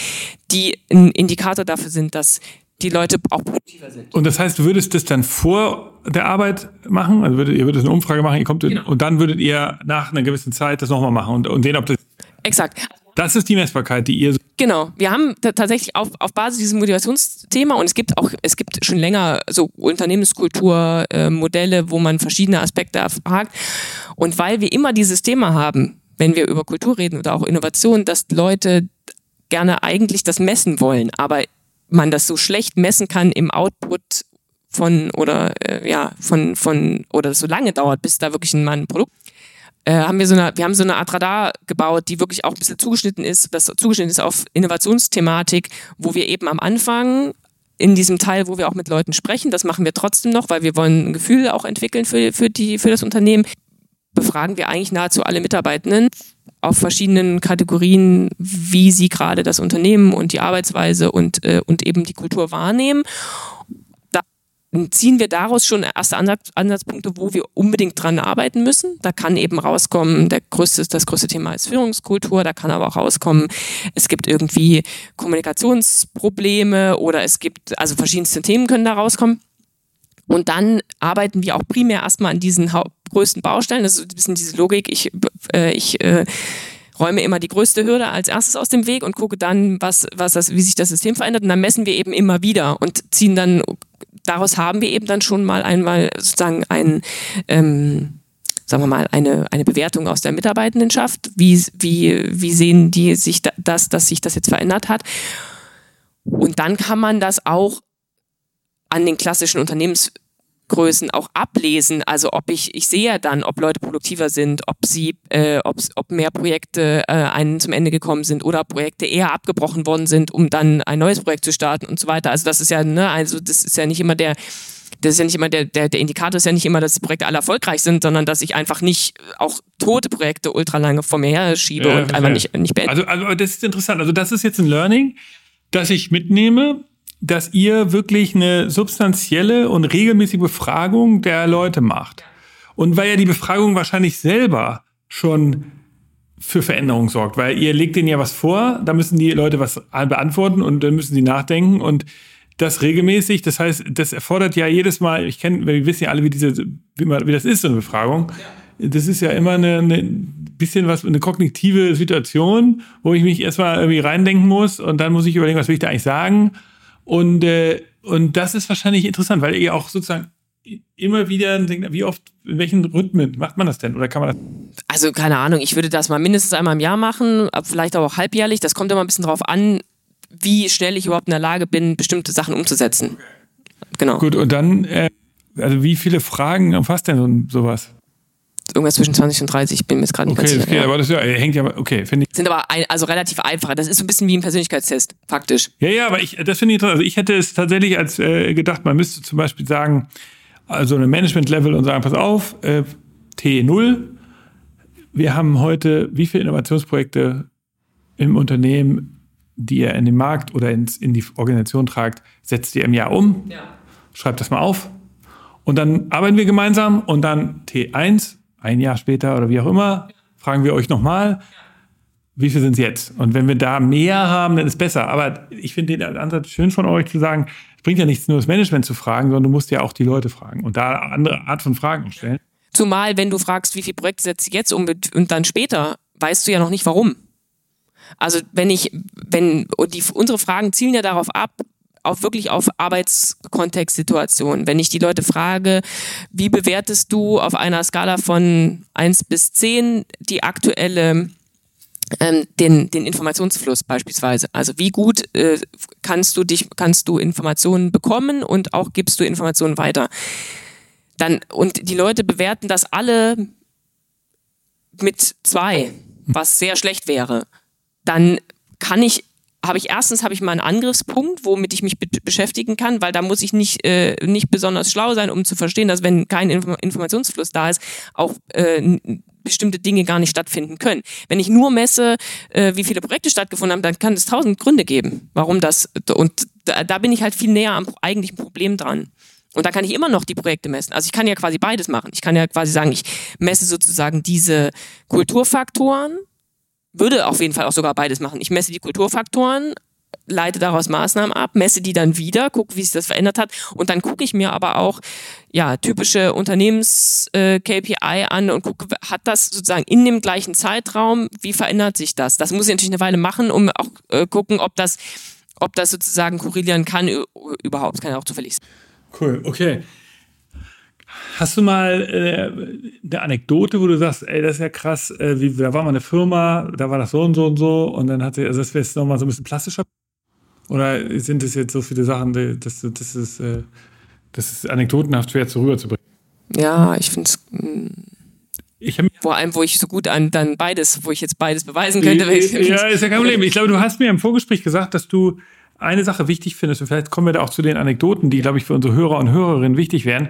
Speaker 1: die ein Indikator dafür sind, dass die Leute auch produktiver sind.
Speaker 2: Und das heißt, du würdest das dann vor der Arbeit machen? Also würdet, ihr würdet eine Umfrage machen, ihr kommt genau. und dann würdet ihr nach einer gewissen Zeit das nochmal machen und, und sehen, ob das.
Speaker 1: Exakt.
Speaker 2: Das ist die Messbarkeit, die ihr.
Speaker 1: Genau. Wir haben tatsächlich auf, auf Basis dieses Motivationsthema und es gibt auch, es gibt schon länger so Unternehmenskulturmodelle, äh, wo man verschiedene Aspekte erfragt. Und weil wir immer dieses Thema haben, wenn wir über Kultur reden oder auch Innovation, dass Leute gerne eigentlich das messen wollen, aber man das so schlecht messen kann im Output von oder äh, ja von von oder so lange dauert, bis da wirklich mal ein Produkt äh, haben wir so eine wir haben so eine Art Radar gebaut, die wirklich auch ein bisschen zugeschnitten ist, das zugeschnitten ist auf Innovationsthematik, wo wir eben am Anfang in diesem Teil, wo wir auch mit Leuten sprechen, das machen wir trotzdem noch, weil wir wollen ein Gefühl auch entwickeln für, für, die, für das Unternehmen, befragen wir eigentlich nahezu alle Mitarbeitenden auf verschiedenen Kategorien, wie sie gerade das Unternehmen und die Arbeitsweise und, äh, und eben die Kultur wahrnehmen ziehen wir daraus schon erste Ansatzpunkte, wo wir unbedingt dran arbeiten müssen. Da kann eben rauskommen, der größte, das größte Thema ist Führungskultur, da kann aber auch rauskommen, es gibt irgendwie Kommunikationsprobleme oder es gibt, also verschiedenste Themen können da rauskommen. Und dann arbeiten wir auch primär erstmal an diesen größten Baustellen. Das ist ein bisschen diese Logik, ich, äh, ich äh, räume immer die größte Hürde als erstes aus dem Weg und gucke dann, was, was das, wie sich das System verändert. Und dann messen wir eben immer wieder und ziehen dann daraus haben wir eben dann schon mal einmal sozusagen ein, ähm, sagen wir mal, eine, eine Bewertung aus der Mitarbeitendenschaft. Wie, wie, wie sehen die sich das, dass sich das jetzt verändert hat? Und dann kann man das auch an den klassischen Unternehmens Größen auch ablesen. Also ob ich, ich sehe ja dann, ob Leute produktiver sind, ob sie, äh, ob, ob mehr Projekte äh, einen zum Ende gekommen sind oder Projekte eher abgebrochen worden sind, um dann ein neues Projekt zu starten und so weiter. Also das ist ja, ne, also das ist ja nicht immer der, das ist ja nicht immer der, der, der Indikator ist ja nicht immer, dass die Projekte alle erfolgreich sind, sondern dass ich einfach nicht auch tote Projekte ultra lange vor mir her schiebe ja, und einfach nicht, nicht beende.
Speaker 2: Also, also das ist interessant. Also das ist jetzt ein Learning, das ich mitnehme dass ihr wirklich eine substanzielle und regelmäßige Befragung der Leute macht. Und weil ja die Befragung wahrscheinlich selber schon für Veränderung sorgt, weil ihr legt denen ja was vor, da müssen die Leute was beantworten und dann müssen sie nachdenken und das regelmäßig. Das heißt, das erfordert ja jedes Mal, ich kenne, wir wissen ja alle, wie diese, wie, man, wie das ist, so eine Befragung. Das ist ja immer eine, eine bisschen was, eine kognitive Situation, wo ich mich erstmal irgendwie reindenken muss und dann muss ich überlegen, was will ich da eigentlich sagen und, äh, und das ist wahrscheinlich interessant, weil ihr auch sozusagen immer wieder denkt, wie oft, in welchen Rhythmen macht man das denn? Oder kann man das?
Speaker 1: Also keine Ahnung, ich würde das mal mindestens einmal im Jahr machen, vielleicht auch halbjährlich. Das kommt immer ein bisschen drauf an, wie schnell ich überhaupt in der Lage bin, bestimmte Sachen umzusetzen. Genau.
Speaker 2: Gut, und dann, äh, also wie viele Fragen umfasst denn sowas?
Speaker 1: Irgendwas zwischen 20 und 30, ich bin mir jetzt gerade
Speaker 2: nicht okay, ganz sicher. Okay, ja. aber das ja, hängt ja, okay, finde ich.
Speaker 1: Sind aber ein, also relativ einfacher. Das ist so ein bisschen wie ein Persönlichkeitstest, faktisch.
Speaker 2: Ja, ja, aber ich, das finde ich interessant. Also ich hätte es tatsächlich als äh, gedacht, man müsste zum Beispiel sagen, also eine Management-Level und sagen, pass auf, äh, T0, wir haben heute wie viele Innovationsprojekte im Unternehmen, die ihr in den Markt oder ins, in die Organisation tragt, setzt ihr im Jahr um? Ja. Schreibt das mal auf. Und dann arbeiten wir gemeinsam und dann T1, ein Jahr später oder wie auch immer, fragen wir euch nochmal, wie viel sind es jetzt? Und wenn wir da mehr haben, dann ist besser. Aber ich finde den Ansatz schön von euch zu sagen, es bringt ja nichts, nur das Management zu fragen, sondern du musst ja auch die Leute fragen und da andere Art von Fragen stellen.
Speaker 1: Zumal, wenn du fragst, wie viele Projekte setzt ihr jetzt um und dann später, weißt du ja noch nicht warum. Also wenn ich, wenn, die, unsere Fragen zielen ja darauf ab, auf wirklich auf Arbeitskontextsituationen. Wenn ich die Leute frage, wie bewertest du auf einer Skala von 1 bis 10 die aktuelle ähm, den, den Informationsfluss beispielsweise. Also wie gut äh, kannst du dich, kannst du Informationen bekommen und auch gibst du Informationen weiter. Dann, und die Leute bewerten das alle mit zwei, was sehr schlecht wäre. Dann kann ich habe ich erstens habe ich mal einen Angriffspunkt, womit ich mich be beschäftigen kann, weil da muss ich nicht äh, nicht besonders schlau sein, um zu verstehen, dass wenn kein Inf Informationsfluss da ist, auch äh, bestimmte Dinge gar nicht stattfinden können. Wenn ich nur messe, äh, wie viele Projekte stattgefunden haben, dann kann es tausend Gründe geben, warum das und da, da bin ich halt viel näher am eigentlichen Problem dran. Und da kann ich immer noch die Projekte messen. Also ich kann ja quasi beides machen. Ich kann ja quasi sagen, ich messe sozusagen diese Kulturfaktoren würde auf jeden Fall auch sogar beides machen. Ich messe die Kulturfaktoren, leite daraus Maßnahmen ab, messe die dann wieder, gucke, wie sich das verändert hat und dann gucke ich mir aber auch ja typische Unternehmens-KPI an und gucke, hat das sozusagen in dem gleichen Zeitraum, wie verändert sich das? Das muss ich natürlich eine Weile machen, um auch äh, gucken, ob das, ob das sozusagen korrelieren kann überhaupt. Kann ja auch zufällig sein.
Speaker 2: Cool, okay. Hast du mal äh, eine Anekdote, wo du sagst, ey, das ist ja krass, äh, wie, da war mal eine Firma, da war das so und so und so und dann hatte, also das wäre jetzt nochmal so ein bisschen plastischer? Oder sind es jetzt so viele Sachen, dass das ist, äh, das ist anekdotenhaft schwer zu rüberzubringen?
Speaker 1: Ja, ich finde es. Mm, vor allem, wo ich so gut an dann beides, wo ich jetzt beides beweisen könnte.
Speaker 2: Ja, ist ja kein Problem. Ich glaube, du hast mir im Vorgespräch gesagt, dass du eine Sache wichtig findest, und vielleicht kommen wir da auch zu den Anekdoten, die, glaube ich, für unsere Hörer und Hörerinnen wichtig wären,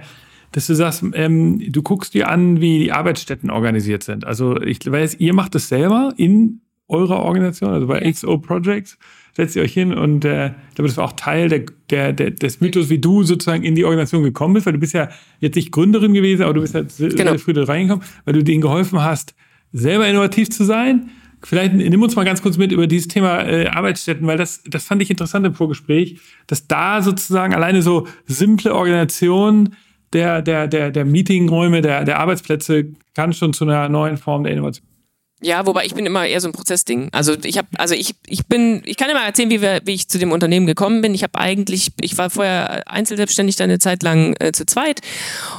Speaker 2: dass du sagst, ähm, du guckst dir an, wie die Arbeitsstätten organisiert sind. Also ich weiß, ihr macht das selber in eurer Organisation, also bei XO Projects, setzt ihr euch hin und äh, ich glaube, das war auch Teil der, der, der, des Mythos, wie du sozusagen in die Organisation gekommen bist, weil du bist ja jetzt nicht Gründerin gewesen, aber du bist ja sehr, genau. sehr früh da reingekommen, weil du denen geholfen hast, selber innovativ zu sein. Vielleicht nimm uns mal ganz kurz mit über dieses Thema äh, Arbeitsstätten, weil das, das fand ich interessant im Vorgespräch, dass da sozusagen alleine so simple Organisation der, der, der, der Meetingräume, der, der Arbeitsplätze kann schon zu einer neuen Form der Innovation.
Speaker 1: Ja, wobei ich bin immer eher so ein Prozessding. Also ich habe, also ich, ich bin, ich kann immer erzählen, wie, wir, wie ich zu dem Unternehmen gekommen bin. Ich habe eigentlich, ich war vorher einzelselbstständig dann eine Zeit lang äh, zu zweit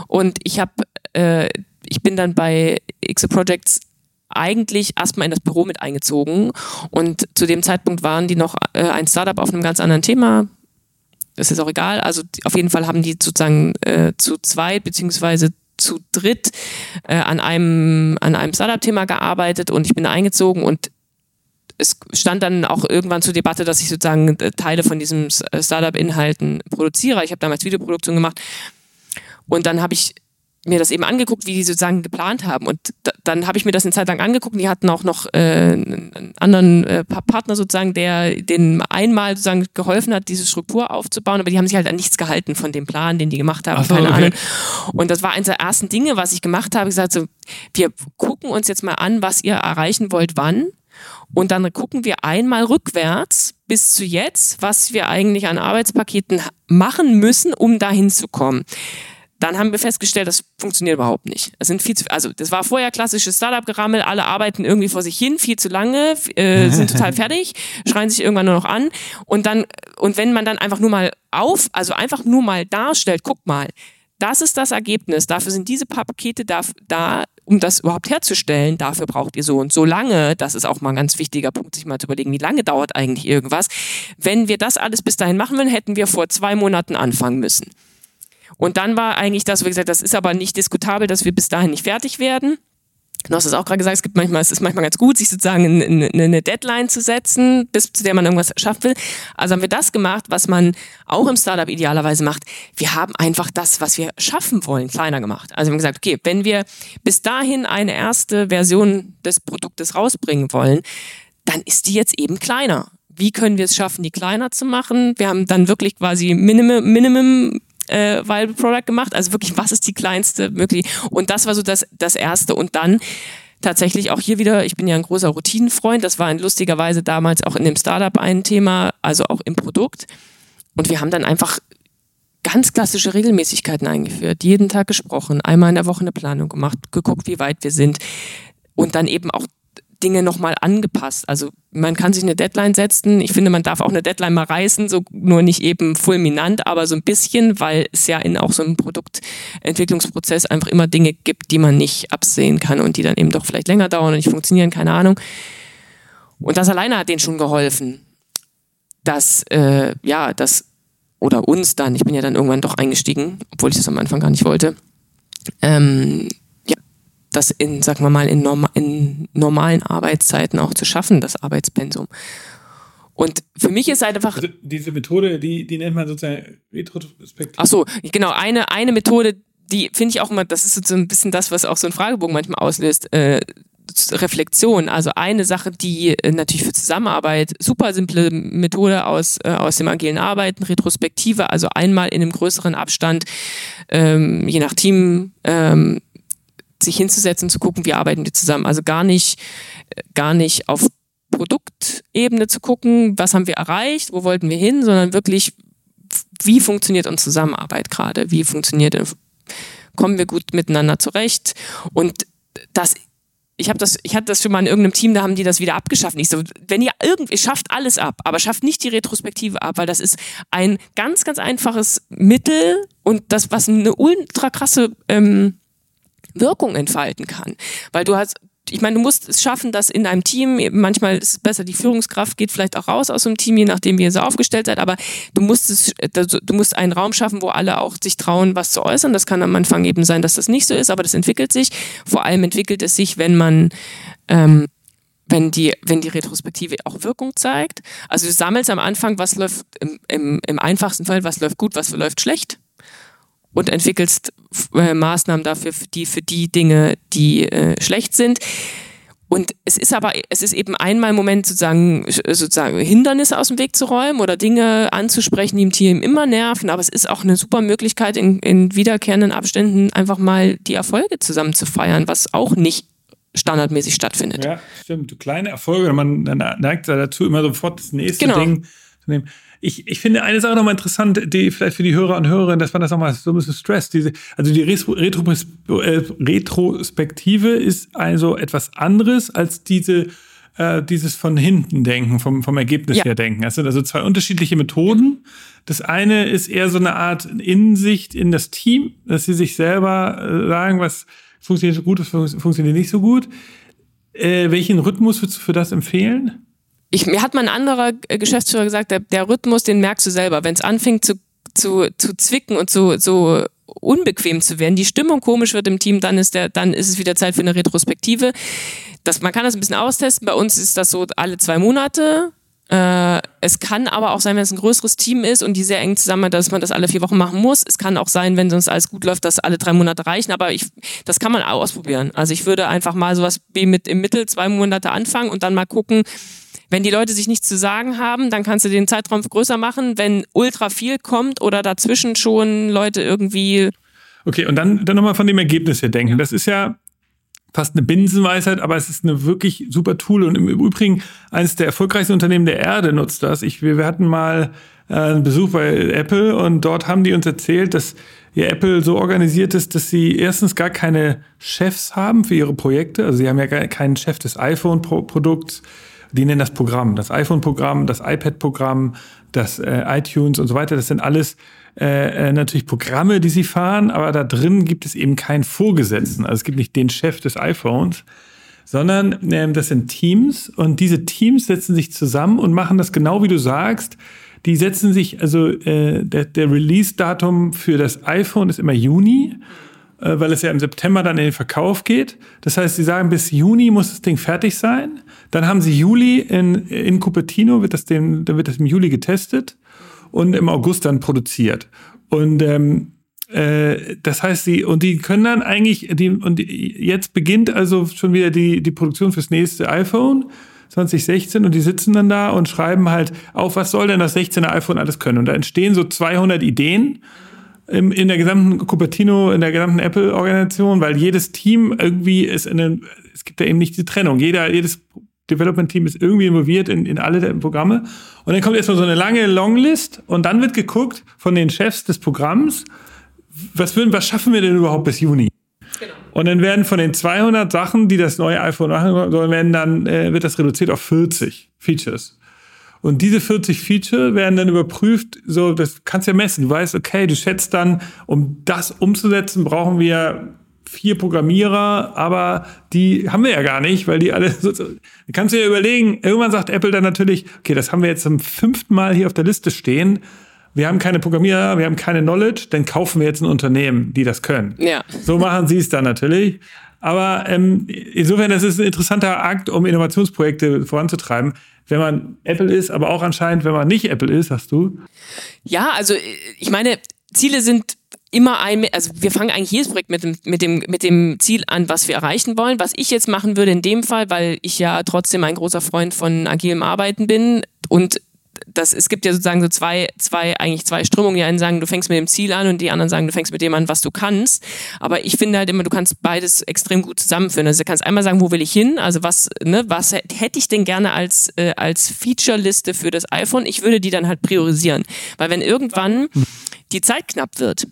Speaker 1: und ich habe, äh, ich bin dann bei XO Projects eigentlich erstmal in das Büro mit eingezogen und zu dem Zeitpunkt waren die noch äh, ein Startup auf einem ganz anderen Thema, ist auch egal. Also auf jeden Fall haben die sozusagen äh, zu zweit beziehungsweise zu dritt äh, an einem an einem Startup-Thema gearbeitet und ich bin eingezogen und es stand dann auch irgendwann zur Debatte, dass ich sozusagen äh, Teile von diesem Startup-Inhalten produziere. Ich habe damals Videoproduktion gemacht und dann habe ich mir das eben angeguckt, wie die sozusagen geplant haben. Und da, dann habe ich mir das eine Zeit lang angeguckt. Die hatten auch noch äh, einen anderen äh, Partner sozusagen, der denen einmal sozusagen geholfen hat, diese Struktur aufzubauen. Aber die haben sich halt an nichts gehalten von dem Plan, den die gemacht haben. So, keine okay. Ahnung. Und das war eines der ersten Dinge, was ich gemacht habe. Ich gesagt so, wir gucken uns jetzt mal an, was ihr erreichen wollt, wann. Und dann gucken wir einmal rückwärts bis zu jetzt, was wir eigentlich an Arbeitspaketen machen müssen, um dahin zu kommen dann haben wir festgestellt, das funktioniert überhaupt nicht. Es sind viel zu, also das war vorher klassisches Startup-Gerammel, alle arbeiten irgendwie vor sich hin, viel zu lange, äh, sind total fertig, schreien sich irgendwann nur noch an und dann und wenn man dann einfach nur mal auf, also einfach nur mal darstellt, guck mal, das ist das Ergebnis, dafür sind diese paar Pakete da, da um das überhaupt herzustellen, dafür braucht ihr so und so lange. Das ist auch mal ein ganz wichtiger Punkt, sich mal zu überlegen, wie lange dauert eigentlich irgendwas. Wenn wir das alles bis dahin machen würden, hätten wir vor zwei Monaten anfangen müssen. Und dann war eigentlich das, wie gesagt, das ist aber nicht diskutabel, dass wir bis dahin nicht fertig werden. Du hast es auch gerade gesagt, es gibt manchmal, es ist manchmal ganz gut, sich sozusagen eine, eine Deadline zu setzen, bis zu der man irgendwas schaffen will. Also haben wir das gemacht, was man auch im Startup idealerweise macht. Wir haben einfach das, was wir schaffen wollen, kleiner gemacht. Also wir haben gesagt, okay, wenn wir bis dahin eine erste Version des Produktes rausbringen wollen, dann ist die jetzt eben kleiner. Wie können wir es schaffen, die kleiner zu machen? Wir haben dann wirklich quasi Minimum, Minimum äh, Viable Product gemacht. Also wirklich, was ist die kleinste möglich? Und das war so das, das Erste. Und dann tatsächlich auch hier wieder, ich bin ja ein großer Routinenfreund, das war in lustiger Weise damals auch in dem Startup ein Thema, also auch im Produkt. Und wir haben dann einfach ganz klassische Regelmäßigkeiten eingeführt, jeden Tag gesprochen, einmal in der Woche eine Planung gemacht, geguckt, wie weit wir sind und dann eben auch Dinge nochmal angepasst. Also man kann sich eine Deadline setzen. Ich finde, man darf auch eine Deadline mal reißen, so nur nicht eben fulminant, aber so ein bisschen, weil es ja in auch so einem Produktentwicklungsprozess einfach immer Dinge gibt, die man nicht absehen kann und die dann eben doch vielleicht länger dauern und nicht funktionieren, keine Ahnung. Und das alleine hat denen schon geholfen, dass, äh, ja, das, oder uns dann, ich bin ja dann irgendwann doch eingestiegen, obwohl ich das am Anfang gar nicht wollte, ähm, das in, sagen wir mal, in, norma in normalen Arbeitszeiten auch zu schaffen, das Arbeitspensum. Und für mich ist halt einfach. Also
Speaker 2: diese Methode, die, die nennt man sozusagen Retrospektive.
Speaker 1: Ach so, genau, eine, eine Methode, die finde ich auch immer, das ist so ein bisschen das, was auch so ein Fragebogen manchmal auslöst. Äh, Reflexion, also eine Sache, die äh, natürlich für Zusammenarbeit super simple Methode aus, äh, aus dem agilen Arbeiten, Retrospektive, also einmal in einem größeren Abstand, ähm, je nach Team, ähm, sich hinzusetzen, zu gucken, wie arbeiten wir zusammen. Also gar nicht, gar nicht auf Produktebene zu gucken, was haben wir erreicht, wo wollten wir hin, sondern wirklich, wie funktioniert unsere Zusammenarbeit gerade, wie funktioniert, kommen wir gut miteinander zurecht und das ich habe das, ich hatte das schon mal in irgendeinem Team, da haben die das wieder abgeschafft. Ich so, wenn ihr irgendwie schafft alles ab, aber schafft nicht die Retrospektive ab, weil das ist ein ganz, ganz einfaches Mittel und das, was eine ultra krasse ähm, Wirkung entfalten kann. Weil du hast, ich meine, du musst es schaffen, dass in einem Team, manchmal ist es besser, die Führungskraft geht vielleicht auch raus aus dem Team, je nachdem, wie ihr so aufgestellt seid, aber du musst es, du musst einen Raum schaffen, wo alle auch sich trauen, was zu äußern. Das kann am Anfang eben sein, dass das nicht so ist, aber das entwickelt sich. Vor allem entwickelt es sich, wenn man ähm, wenn die, wenn die Retrospektive auch Wirkung zeigt. Also du sammelst am Anfang, was läuft im, im, im einfachsten Fall, was läuft gut, was läuft schlecht und entwickelst äh, Maßnahmen dafür, für die, für die Dinge, die äh, schlecht sind. Und es ist aber, es ist eben einmal im Moment sozusagen, sozusagen Hindernisse aus dem Weg zu räumen oder Dinge anzusprechen, die im Team immer nerven. Aber es ist auch eine super Möglichkeit, in, in wiederkehrenden Abständen einfach mal die Erfolge zusammen zu feiern, was auch nicht standardmäßig stattfindet.
Speaker 2: Ja, stimmt. Kleine Erfolge, man neigt dazu, immer sofort das nächste genau. Ding zu nehmen. Ich, ich finde eine Sache nochmal interessant, die vielleicht für die Hörer und Hörerinnen, dass man das nochmal so ein bisschen Stress. Diese, also die Retro, äh, Retrospektive ist also etwas anderes als diese äh, dieses von hinten denken, vom, vom Ergebnis ja. her denken. Das sind also zwei unterschiedliche Methoden. Das eine ist eher so eine Art Insicht in das Team, dass sie sich selber äh, sagen, was funktioniert so gut, was funktioniert nicht so gut. Äh, welchen Rhythmus würdest du für das empfehlen?
Speaker 1: Ich, mir hat mal ein anderer äh, Geschäftsführer gesagt, der, der Rhythmus, den merkst du selber. Wenn es anfängt zu, zu, zu zwicken und so, so unbequem zu werden, die Stimmung komisch wird im Team, dann ist der, dann ist es wieder Zeit für eine Retrospektive. Das, man kann das ein bisschen austesten. Bei uns ist das so alle zwei Monate. Äh, es kann aber auch sein, wenn es ein größeres Team ist und die sehr eng zusammen, dass man das alle vier Wochen machen muss. Es kann auch sein, wenn sonst alles gut läuft, dass alle drei Monate reichen. Aber ich, das kann man auch ausprobieren. Also ich würde einfach mal sowas wie mit im Mittel zwei Monate anfangen und dann mal gucken, wenn die Leute sich nichts zu sagen haben, dann kannst du den Zeitraum größer machen. Wenn ultra viel kommt oder dazwischen schon Leute irgendwie.
Speaker 2: Okay, und dann, dann nochmal von dem Ergebnis her denken. Das ist ja fast eine Binsenweisheit, aber es ist eine wirklich super Tool. Und im Übrigen, eines der erfolgreichsten Unternehmen der Erde nutzt das. Ich, wir hatten mal äh, einen Besuch bei Apple und dort haben die uns erzählt, dass ihr Apple so organisiert ist, dass sie erstens gar keine Chefs haben für ihre Projekte. Also sie haben ja keinen Chef des iPhone-Produkts. Die nennen das Programm. Das iPhone-Programm, das iPad-Programm, das äh, iTunes und so weiter. Das sind alles äh, äh, natürlich Programme, die sie fahren, aber da drin gibt es eben keinen Vorgesetzten. Also es gibt nicht den Chef des iPhones, sondern äh, das sind Teams und diese Teams setzen sich zusammen und machen das genau wie du sagst. Die setzen sich, also äh, der, der Release-Datum für das iPhone ist immer Juni weil es ja im September dann in den Verkauf geht. Das heißt, sie sagen, bis Juni muss das Ding fertig sein. Dann haben sie Juli in, in Cupertino, wird das, den, dann wird das im Juli getestet und im August dann produziert. Und ähm, äh, das heißt, sie, und die können dann eigentlich, die, und jetzt beginnt also schon wieder die, die Produktion fürs nächste iPhone. 2016 und die sitzen dann da und schreiben halt auf, was soll denn das 16er iPhone alles können. Und da entstehen so 200 Ideen im, in der gesamten Cupertino, in der gesamten Apple-Organisation, weil jedes Team irgendwie ist in einem, es gibt ja eben nicht die Trennung. Jeder, jedes Development-Team ist irgendwie involviert in, in alle der Programme. Und dann kommt erstmal so eine lange Longlist und dann wird geguckt von den Chefs des Programms, was, würden, was schaffen wir denn überhaupt bis Juni? Genau. Und dann werden von den 200 Sachen, die das neue iPhone machen sollen, werden dann, äh, wird das reduziert auf 40 Features. Und diese 40 Feature werden dann überprüft, so, das kannst du ja messen. Du weißt, okay, du schätzt dann, um das umzusetzen, brauchen wir vier Programmierer, aber die haben wir ja gar nicht, weil die alle so, so kannst du ja überlegen, irgendwann sagt Apple dann natürlich, okay, das haben wir jetzt zum fünften Mal hier auf der Liste stehen. Wir haben keine Programmierer, wir haben keine Knowledge, dann kaufen wir jetzt ein Unternehmen, die das können. Ja. So machen sie es dann natürlich. Aber ähm, insofern, das ist ein interessanter Akt, um Innovationsprojekte voranzutreiben wenn man Apple ist, aber auch anscheinend, wenn man nicht Apple ist, hast du?
Speaker 1: Ja, also ich meine, Ziele sind immer ein, also wir fangen eigentlich jedes Projekt mit dem, mit dem, mit dem Ziel an, was wir erreichen wollen. Was ich jetzt machen würde in dem Fall, weil ich ja trotzdem ein großer Freund von agilem Arbeiten bin und das, es gibt ja sozusagen so zwei, zwei, eigentlich zwei Strömungen. Die einen sagen, du fängst mit dem Ziel an und die anderen sagen, du fängst mit dem an, was du kannst. Aber ich finde halt immer, du kannst beides extrem gut zusammenführen. Also du kannst einmal sagen, wo will ich hin? Also was, ne, was hätte ich denn gerne als, äh, als Feature-Liste für das iPhone? Ich würde die dann halt priorisieren. Weil wenn irgendwann die Zeit knapp wird,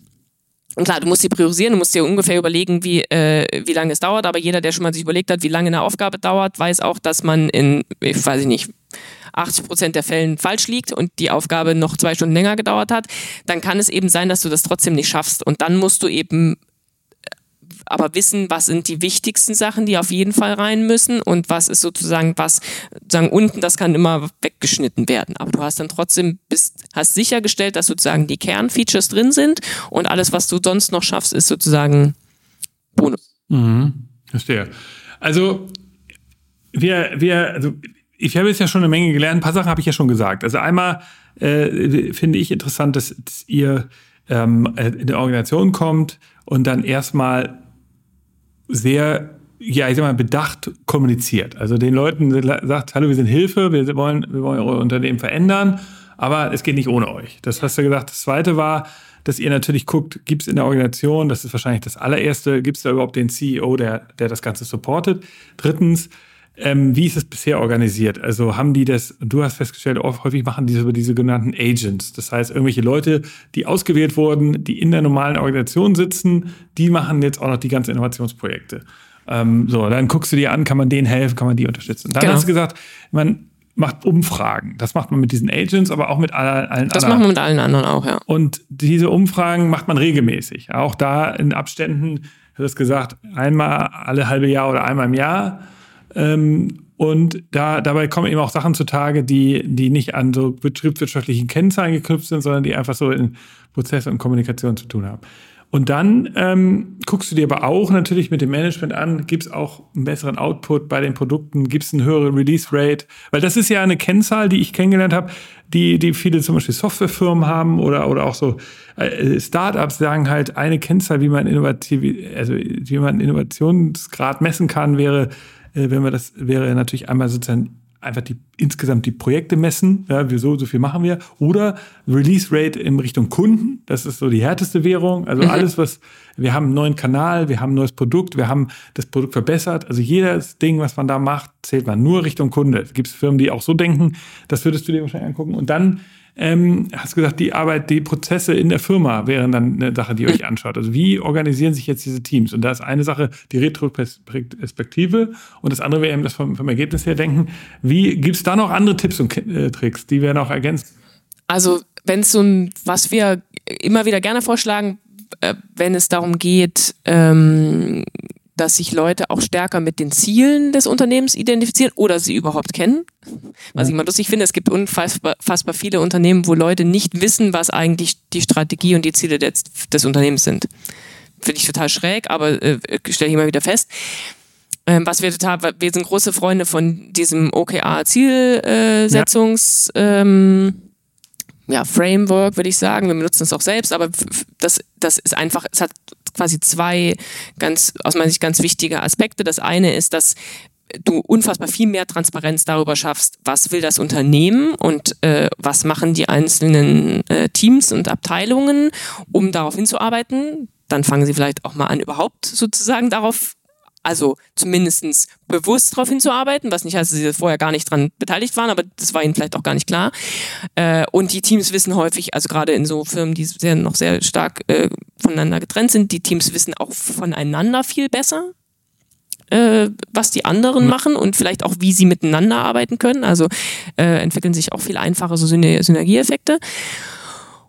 Speaker 1: und klar, du musst sie priorisieren, du musst dir ungefähr überlegen, wie, äh, wie lange es dauert, aber jeder, der schon mal sich überlegt hat, wie lange eine Aufgabe dauert, weiß auch, dass man in, ich weiß ich nicht, 80 Prozent der Fällen falsch liegt und die Aufgabe noch zwei Stunden länger gedauert hat, dann kann es eben sein, dass du das trotzdem nicht schaffst. Und dann musst du eben aber wissen, was sind die wichtigsten Sachen, die auf jeden Fall rein müssen und was ist sozusagen was, sagen unten, das kann immer weggeschnitten werden. Aber du hast dann trotzdem bist, hast sichergestellt, dass sozusagen die Kernfeatures drin sind und alles, was du sonst noch schaffst, ist sozusagen Bonus.
Speaker 2: Mhm. Verstehe. Also wir, wir, also ich habe jetzt ja schon eine Menge gelernt. Ein paar Sachen habe ich ja schon gesagt. Also einmal äh, finde ich interessant, dass, dass ihr ähm, in der Organisation kommt und dann erstmal sehr, ja, ich sag mal, bedacht kommuniziert. Also den Leuten sagt, hallo, wir sind Hilfe, wir wollen, wir wollen eure Unternehmen verändern, aber es geht nicht ohne euch. Das hast du gesagt. Das zweite war, dass ihr natürlich guckt, gibt es in der Organisation, das ist wahrscheinlich das allererste, gibt es da überhaupt den CEO, der, der das Ganze supportet? Drittens, ähm, wie ist es bisher organisiert? Also haben die das, du hast festgestellt, häufig machen die das über diese genannten Agents. Das heißt, irgendwelche Leute, die ausgewählt wurden, die in der normalen Organisation sitzen, die machen jetzt auch noch die ganzen Innovationsprojekte. Ähm, so, dann guckst du dir an, kann man denen helfen, kann man die unterstützen. Dann genau. hast du gesagt, man macht Umfragen. Das macht man mit diesen Agents, aber auch mit allen, allen
Speaker 1: das anderen. Das macht man mit allen anderen auch, ja.
Speaker 2: Und diese Umfragen macht man regelmäßig. Auch da in Abständen, du hast gesagt, einmal alle halbe Jahr oder einmal im Jahr. Ähm, und da, dabei kommen eben auch Sachen zutage, die, die nicht an so betriebswirtschaftlichen Kennzahlen geknüpft sind, sondern die einfach so in Prozesse und Kommunikation zu tun haben. Und dann ähm, guckst du dir aber auch natürlich mit dem Management an, gibt es auch einen besseren Output bei den Produkten, gibt es eine höhere Release Rate? Weil das ist ja eine Kennzahl, die ich kennengelernt habe, die, die viele zum Beispiel Softwarefirmen haben oder, oder auch so äh, Startups sagen halt, eine Kennzahl, wie man innovativ, also wie man Innovationsgrad messen kann, wäre äh, wenn wir das wäre natürlich einmal sozusagen einfach die insgesamt die Projekte messen, ja, wir so so viel machen wir oder Release Rate in Richtung Kunden, das ist so die härteste Währung, also mhm. alles was wir haben einen neuen Kanal, wir haben ein neues Produkt, wir haben das Produkt verbessert, also jedes Ding, was man da macht, zählt man nur Richtung Kunde. Es gibt Firmen, die auch so denken, das würdest du dir wahrscheinlich angucken und dann ähm, hast gesagt, die Arbeit, die Prozesse in der Firma wären dann eine Sache, die ihr euch anschaut. Also wie organisieren sich jetzt diese Teams? Und da ist eine Sache die Retroperspektive und das andere wäre eben das vom, vom Ergebnis her denken. Wie gibt es da noch andere Tipps und äh, Tricks, die wir noch ergänzen?
Speaker 1: Also wenn es so ein, was wir immer wieder gerne vorschlagen, äh, wenn es darum geht, ähm, dass sich Leute auch stärker mit den Zielen des Unternehmens identifizieren oder sie überhaupt kennen. Was ich mal lustig finde, es gibt unfassbar viele Unternehmen, wo Leute nicht wissen, was eigentlich die Strategie und die Ziele des, des Unternehmens sind. Finde ich total schräg, aber äh, stelle ich immer wieder fest. Ähm, was wir total, wir sind große Freunde von diesem OKR-Zielsetzungs, ja. ähm, ja, Framework, würde ich sagen. Wir benutzen es auch selbst, aber das, das ist einfach, es hat quasi zwei ganz, aus meiner Sicht ganz wichtige Aspekte. Das eine ist, dass du unfassbar viel mehr Transparenz darüber schaffst, was will das Unternehmen und äh, was machen die einzelnen äh, Teams und Abteilungen, um darauf hinzuarbeiten. Dann fangen sie vielleicht auch mal an, überhaupt sozusagen darauf also zumindest bewusst darauf hinzuarbeiten, was nicht heißt, dass sie vorher gar nicht dran beteiligt waren, aber das war ihnen vielleicht auch gar nicht klar. Äh, und die Teams wissen häufig, also gerade in so Firmen, die sehr, noch sehr stark äh, voneinander getrennt sind, die Teams wissen auch voneinander viel besser, äh, was die anderen mhm. machen und vielleicht auch, wie sie miteinander arbeiten können. Also entwickeln sich auch viel einfacher so Synergieeffekte.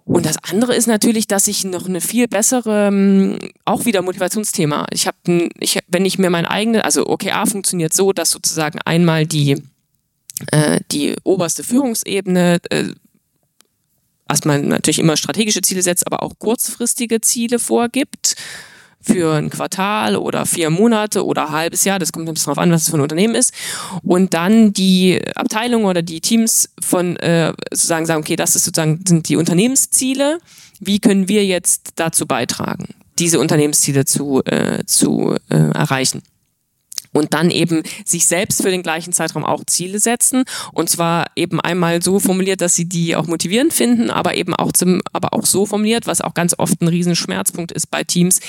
Speaker 1: Und das andere ist natürlich, dass ich noch eine viel bessere, ähm, auch wieder Motivationsthema. Ich habe, ich, wenn ich mir mein eigenes, also OKA funktioniert so, dass sozusagen einmal die äh, die oberste Führungsebene äh, erstmal natürlich immer strategische Ziele setzt, aber auch kurzfristige Ziele vorgibt für ein Quartal oder vier Monate oder ein halbes Jahr, das kommt ein bisschen darauf an, was es für ein Unternehmen ist. Und dann die Abteilung oder die Teams von äh, sozusagen sagen, okay, das ist sozusagen sind die Unternehmensziele. Wie können wir jetzt dazu beitragen, diese Unternehmensziele zu, äh, zu äh, erreichen? Und dann eben sich selbst für den gleichen Zeitraum auch Ziele setzen und zwar eben einmal so formuliert, dass sie die auch motivierend finden, aber eben auch zum, aber auch so formuliert, was auch ganz oft ein Riesenschmerzpunkt ist bei Teams,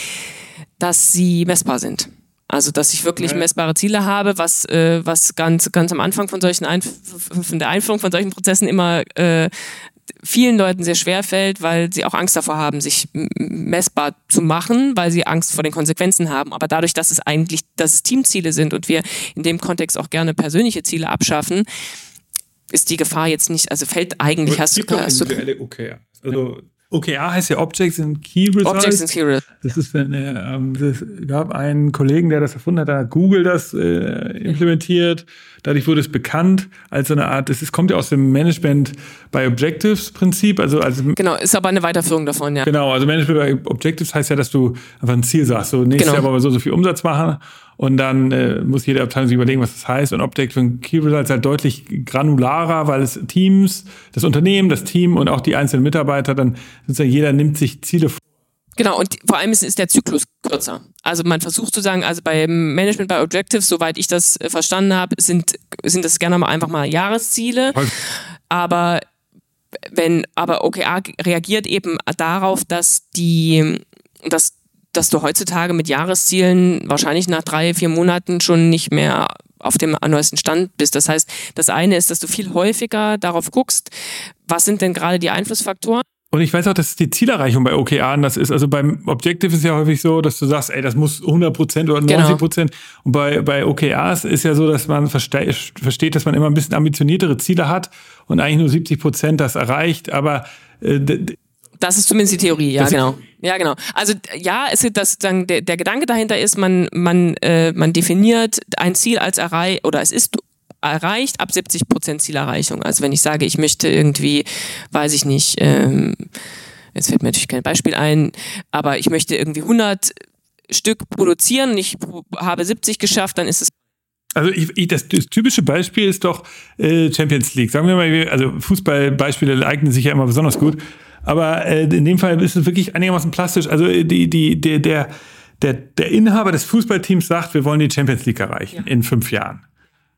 Speaker 1: dass sie messbar sind. Also, dass ich wirklich messbare Ziele habe, was, äh, was ganz, ganz am Anfang von solchen Einf von der Einführung von solchen Prozessen immer äh, vielen Leuten sehr schwer fällt, weil sie auch Angst davor haben, sich messbar zu machen, weil sie Angst vor den Konsequenzen haben. Aber dadurch, dass es eigentlich, dass es Teamziele sind und wir in dem Kontext auch gerne persönliche Ziele abschaffen, ist die Gefahr jetzt nicht, also fällt eigentlich,
Speaker 2: hast, du. hast du. Okay. Also OKR heißt ja Objects and Key Results.
Speaker 1: Objects and Key Results.
Speaker 2: Das ist, wenn, äh, ähm, es gab einen Kollegen, der das erfunden hat, da hat Google das äh, implementiert. Dadurch wurde es bekannt als so eine Art, es kommt ja aus dem Management by Objectives Prinzip. Also, also
Speaker 1: genau, ist aber eine Weiterführung davon, ja.
Speaker 2: Genau, also Management by Objectives heißt ja, dass du einfach ein Ziel sagst. So nächstes genau. Jahr wollen wir so, so viel Umsatz machen. Und dann äh, muss jede Abteilung sich überlegen, was das heißt. Und Objective und Key Results halt deutlich granularer, weil es Teams, das Unternehmen, das Team und auch die einzelnen Mitarbeiter dann sozusagen jeder nimmt sich Ziele vor.
Speaker 1: Genau, und vor allem ist, ist der Zyklus kürzer. Also man versucht zu sagen, also beim Management bei Objectives, soweit ich das äh, verstanden habe, sind, sind das gerne mal einfach mal Jahresziele. Aber wenn, aber OKR reagiert eben darauf, dass die, dass dass du heutzutage mit Jahreszielen wahrscheinlich nach drei, vier Monaten schon nicht mehr auf dem neuesten Stand bist. Das heißt, das eine ist, dass du viel häufiger darauf guckst, was sind denn gerade die Einflussfaktoren?
Speaker 2: Und ich weiß auch, dass die Zielerreichung bei OKR anders ist. Also beim Objective ist ja häufig so, dass du sagst, ey, das muss 100% oder 90%. Genau. Und bei, bei OKRs ist ja so, dass man verste versteht, dass man immer ein bisschen ambitioniertere Ziele hat und eigentlich nur 70% das erreicht. Aber äh,
Speaker 1: das ist zumindest die Theorie, ja, das genau. Ja, genau. Also ja, es ist das dann der, der Gedanke dahinter ist, man man äh, man definiert ein Ziel als erreicht oder es ist erreicht ab 70 Prozent Zielerreichung. Also wenn ich sage, ich möchte irgendwie, weiß ich nicht, ähm, jetzt fällt mir natürlich kein Beispiel ein, aber ich möchte irgendwie 100 Stück produzieren und ich habe 70 geschafft, dann ist es
Speaker 2: also ich, ich, das, das typische Beispiel ist doch äh, Champions League. Sagen wir mal, also Fußballbeispiele eignen sich ja immer besonders gut. Aber äh, in dem Fall ist es wirklich einigermaßen plastisch. Also äh, die, die, der, der, der, der Inhaber des Fußballteams sagt, wir wollen die Champions League erreichen ja. in fünf Jahren.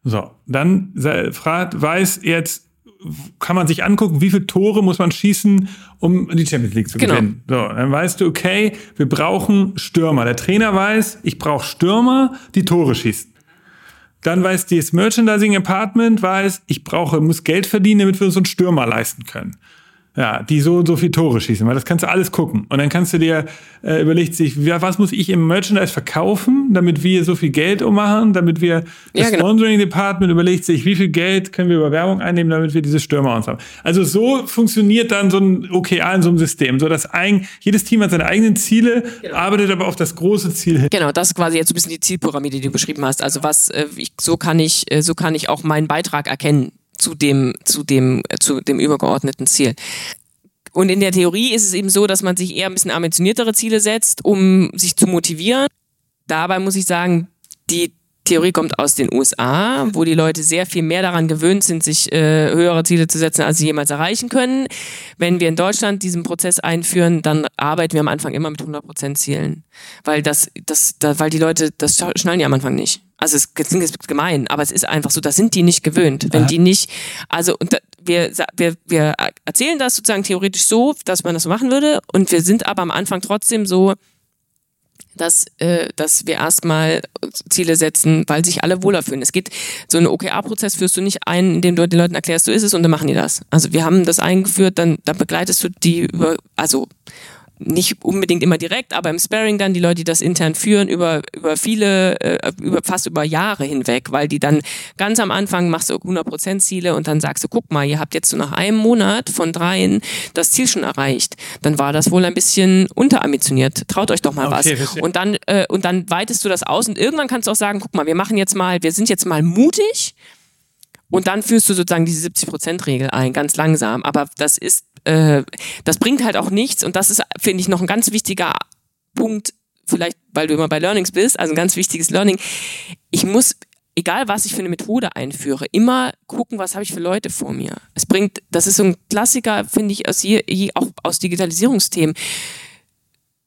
Speaker 2: So, dann fragt, weiß jetzt, kann man sich angucken, wie viele Tore muss man schießen, um die Champions League zu genau. gewinnen. So, dann weißt du, okay, wir brauchen Stürmer. Der Trainer weiß, ich brauche Stürmer, die Tore schießen. Dann weiß das Merchandising Apartment, weiß, ich brauche, muss Geld verdienen, damit wir uns einen Stürmer leisten können. Ja, die so und so viel Tore schießen, weil das kannst du alles gucken. Und dann kannst du dir äh, überlegt sich, was muss ich im Merchandise verkaufen, damit wir so viel Geld ummachen, damit wir das ja, genau. Sponsoring Department überlegt sich, wie viel Geld können wir über Werbung einnehmen, damit wir diese Stürmer uns haben. Also so funktioniert dann so ein OKR in so einem System, so dass ein, jedes Team hat seine eigenen Ziele, genau. arbeitet aber auf das große Ziel hin.
Speaker 1: Genau, das ist quasi jetzt so ein bisschen die Zielpyramide, die du beschrieben hast. Also was, äh, ich, so kann ich, äh, so kann ich auch meinen Beitrag erkennen zu dem, zu dem, zu dem übergeordneten Ziel. Und in der Theorie ist es eben so, dass man sich eher ein bisschen ambitioniertere Ziele setzt, um sich zu motivieren. Dabei muss ich sagen, die Theorie kommt aus den USA, wo die Leute sehr viel mehr daran gewöhnt sind, sich äh, höhere Ziele zu setzen, als sie jemals erreichen können. Wenn wir in Deutschland diesen Prozess einführen, dann arbeiten wir am Anfang immer mit 100% Zielen, weil das, das, da, weil die Leute, das schnallen die am Anfang nicht. Also es klingt gemein, aber es ist einfach so, da sind die nicht gewöhnt. Wenn die nicht, also und wir, wir, wir erzählen das sozusagen theoretisch so, dass man das so machen würde und wir sind aber am Anfang trotzdem so, dass, äh, dass wir erstmal Ziele setzen, weil sich alle wohler fühlen. Es geht, so einen OKR-Prozess führst du nicht ein, indem du den Leuten erklärst, so ist es und dann machen die das. Also wir haben das eingeführt, dann, dann begleitest du die über, also nicht unbedingt immer direkt, aber im Sparring dann die Leute, die das intern führen, über, über viele, äh, über, fast über Jahre hinweg, weil die dann ganz am Anfang machst du 100% Ziele und dann sagst du, guck mal, ihr habt jetzt so nach einem Monat von dreien das Ziel schon erreicht. Dann war das wohl ein bisschen unterambitioniert. Traut euch doch mal okay, was. Und dann, äh, und dann weitest du das aus und irgendwann kannst du auch sagen, guck mal, wir machen jetzt mal, wir sind jetzt mal mutig und dann führst du sozusagen diese 70%-Regel ein, ganz langsam. Aber das ist äh, das bringt halt auch nichts und das ist, finde ich, noch ein ganz wichtiger Punkt, vielleicht weil du immer bei Learnings bist, also ein ganz wichtiges Learning. Ich muss egal was ich für eine Methode einführe, immer gucken, was habe ich für Leute vor mir. Es bringt, das ist so ein Klassiker, finde ich, aus je, auch aus Digitalisierungsthemen.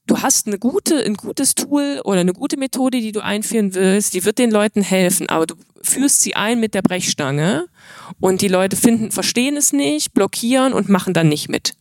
Speaker 1: Du hast eine gute, ein gutes Tool oder eine gute Methode, die du einführen willst, die wird den Leuten helfen, aber du führst sie ein mit der Brechstange und die Leute finden, verstehen es nicht, blockieren und machen dann nicht mit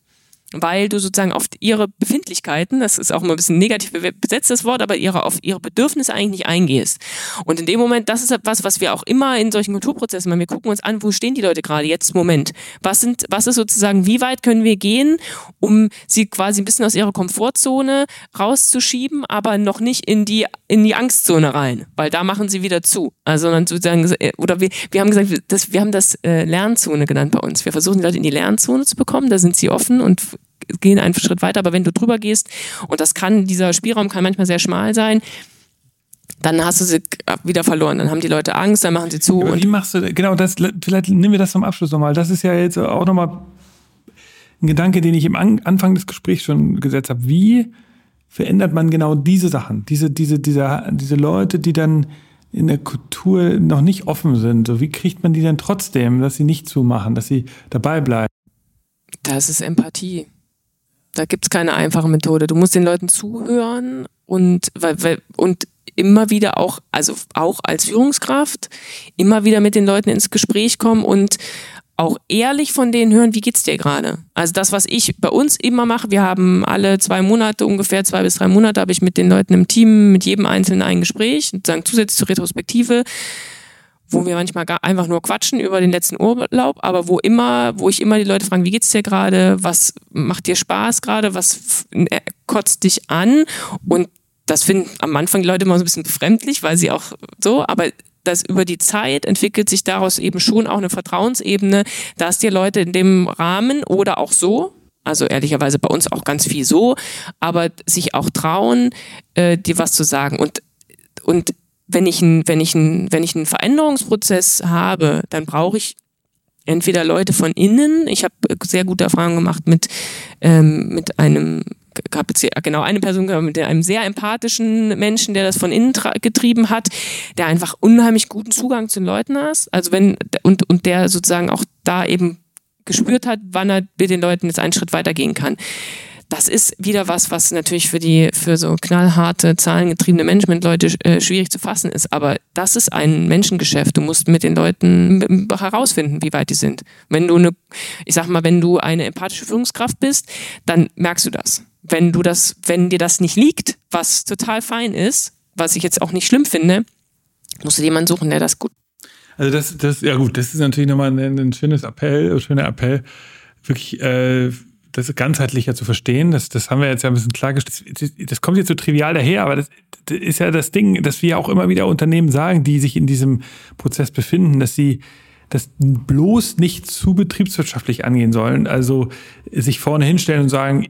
Speaker 1: weil du sozusagen auf ihre Befindlichkeiten, das ist auch immer ein bisschen negativ besetztes Wort, aber ihre, auf ihre Bedürfnisse eigentlich nicht eingehst. Und in dem Moment, das ist etwas, was wir auch immer in solchen Kulturprozessen machen. Wir gucken uns an, wo stehen die Leute gerade jetzt im Moment? Was sind, was ist sozusagen, wie weit können wir gehen, um sie quasi ein bisschen aus ihrer Komfortzone rauszuschieben, aber noch nicht in die, in die Angstzone rein, weil da machen sie wieder zu. Also dann sozusagen, äh, oder wir, wir haben gesagt, das, wir haben das äh, Lernzone genannt bei uns. Wir versuchen die Leute in die Lernzone zu bekommen, da sind sie offen und gehen einen Schritt weiter, aber wenn du drüber gehst, und das kann, dieser Spielraum kann manchmal sehr schmal sein, dann hast du sie wieder verloren. Dann haben die Leute Angst, dann machen sie zu.
Speaker 2: Aber wie machst du, genau, das, vielleicht nehmen wir das zum Abschluss nochmal. Das ist ja jetzt auch nochmal ein Gedanke, den ich im Anfang des Gesprächs schon gesetzt habe. Wie verändert man genau diese Sachen? Diese, diese, diese, diese Leute, die dann in der Kultur noch nicht offen sind. So, wie kriegt man die denn trotzdem, dass sie nicht zumachen, dass sie dabei bleiben?
Speaker 1: Das ist Empathie. Da gibt es keine einfache Methode. Du musst den Leuten zuhören und, weil, weil, und immer wieder auch, also auch als Führungskraft, immer wieder mit den Leuten ins Gespräch kommen und auch ehrlich von denen hören, wie geht's dir gerade? Also das, was ich bei uns immer mache, wir haben alle zwei Monate, ungefähr zwei bis drei Monate, habe ich mit den Leuten im Team, mit jedem Einzelnen ein Gespräch, sozusagen zusätzlich zur Retrospektive, wo wir manchmal gar einfach nur quatschen über den letzten Urlaub, aber wo immer, wo ich immer die Leute fragen, wie geht's dir gerade? Was macht dir Spaß gerade? Was äh, kotzt dich an? Und das finden am Anfang die Leute immer so ein bisschen befremdlich, weil sie auch so, aber das über die Zeit entwickelt sich daraus eben schon auch eine Vertrauensebene, dass dir Leute in dem Rahmen oder auch so, also ehrlicherweise bei uns auch ganz viel so, aber sich auch trauen, äh, dir was zu sagen. Und, und wenn ich, ein, wenn, ich ein, wenn ich einen Veränderungsprozess habe, dann brauche ich entweder Leute von innen, ich habe sehr gute Erfahrungen gemacht mit, ähm, mit einem genau eine Person mit einem sehr empathischen Menschen, der das von innen getrieben hat, der einfach unheimlich guten Zugang zu den Leuten hat. Also wenn und und der sozusagen auch da eben gespürt hat, wann er mit den Leuten jetzt einen Schritt weitergehen kann. Das ist wieder was, was natürlich für die für so knallharte, zahlengetriebene Management-Leute äh, schwierig zu fassen ist. Aber das ist ein Menschengeschäft. Du musst mit den Leuten herausfinden, wie weit die sind. Wenn du eine, ich sag mal, wenn du eine empathische Führungskraft bist, dann merkst du das wenn du das, wenn dir das nicht liegt, was total fein ist, was ich jetzt auch nicht schlimm finde, musst du jemanden suchen, der das gut.
Speaker 2: Also das, das, ja gut, das ist natürlich nochmal ein, ein schönes Appell, ein schöner Appell, wirklich äh, das ganzheitlicher zu verstehen. Das, das haben wir jetzt ja ein bisschen klargestellt. Das, das kommt jetzt so trivial daher, aber das, das ist ja das Ding, dass wir auch immer wieder Unternehmen sagen, die sich in diesem Prozess befinden, dass sie das bloß nicht zu betriebswirtschaftlich angehen sollen. Also sich vorne hinstellen und sagen,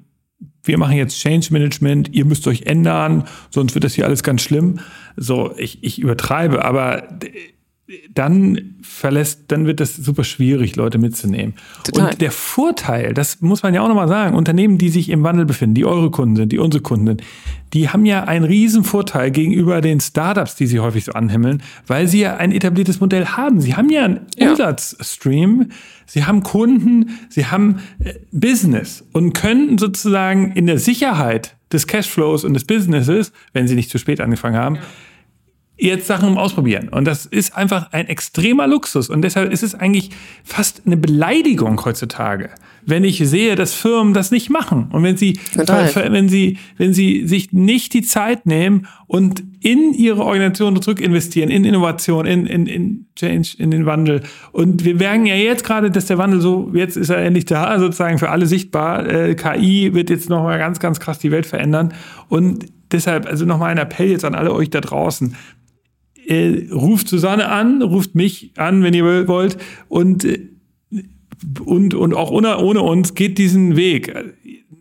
Speaker 2: wir machen jetzt Change Management, ihr müsst euch ändern, sonst wird das hier alles ganz schlimm. So, ich, ich übertreibe, aber dann verlässt, dann wird das super schwierig, Leute mitzunehmen. Total. Und der Vorteil, das muss man ja auch nochmal sagen, Unternehmen, die sich im Wandel befinden, die eure Kunden sind, die unsere Kunden sind, die haben ja einen riesen Vorteil gegenüber den Startups, die sie häufig so anhimmeln, weil sie ja ein etabliertes Modell haben. Sie haben ja einen ja. Umsatzstream, sie haben Kunden, sie haben äh, Business und können sozusagen in der Sicherheit des Cashflows und des Businesses, wenn sie nicht zu spät angefangen haben, ja jetzt Sachen ausprobieren. Und das ist einfach ein extremer Luxus. Und deshalb ist es eigentlich fast eine Beleidigung heutzutage, wenn ich sehe, dass Firmen das nicht machen. Und wenn sie, wenn sie, wenn sie sich nicht die Zeit nehmen und in ihre Organisation zurück investieren, in Innovation, in, in, in Change, in den Wandel. Und wir merken ja jetzt gerade, dass der Wandel so, jetzt ist er endlich da, sozusagen für alle sichtbar. Äh, KI wird jetzt nochmal ganz, ganz krass die Welt verändern. Und deshalb, also nochmal ein Appell jetzt an alle euch da draußen äh, ruft Susanne an, ruft mich an, wenn ihr wollt, und, äh, und, und auch ohne, ohne uns geht diesen Weg.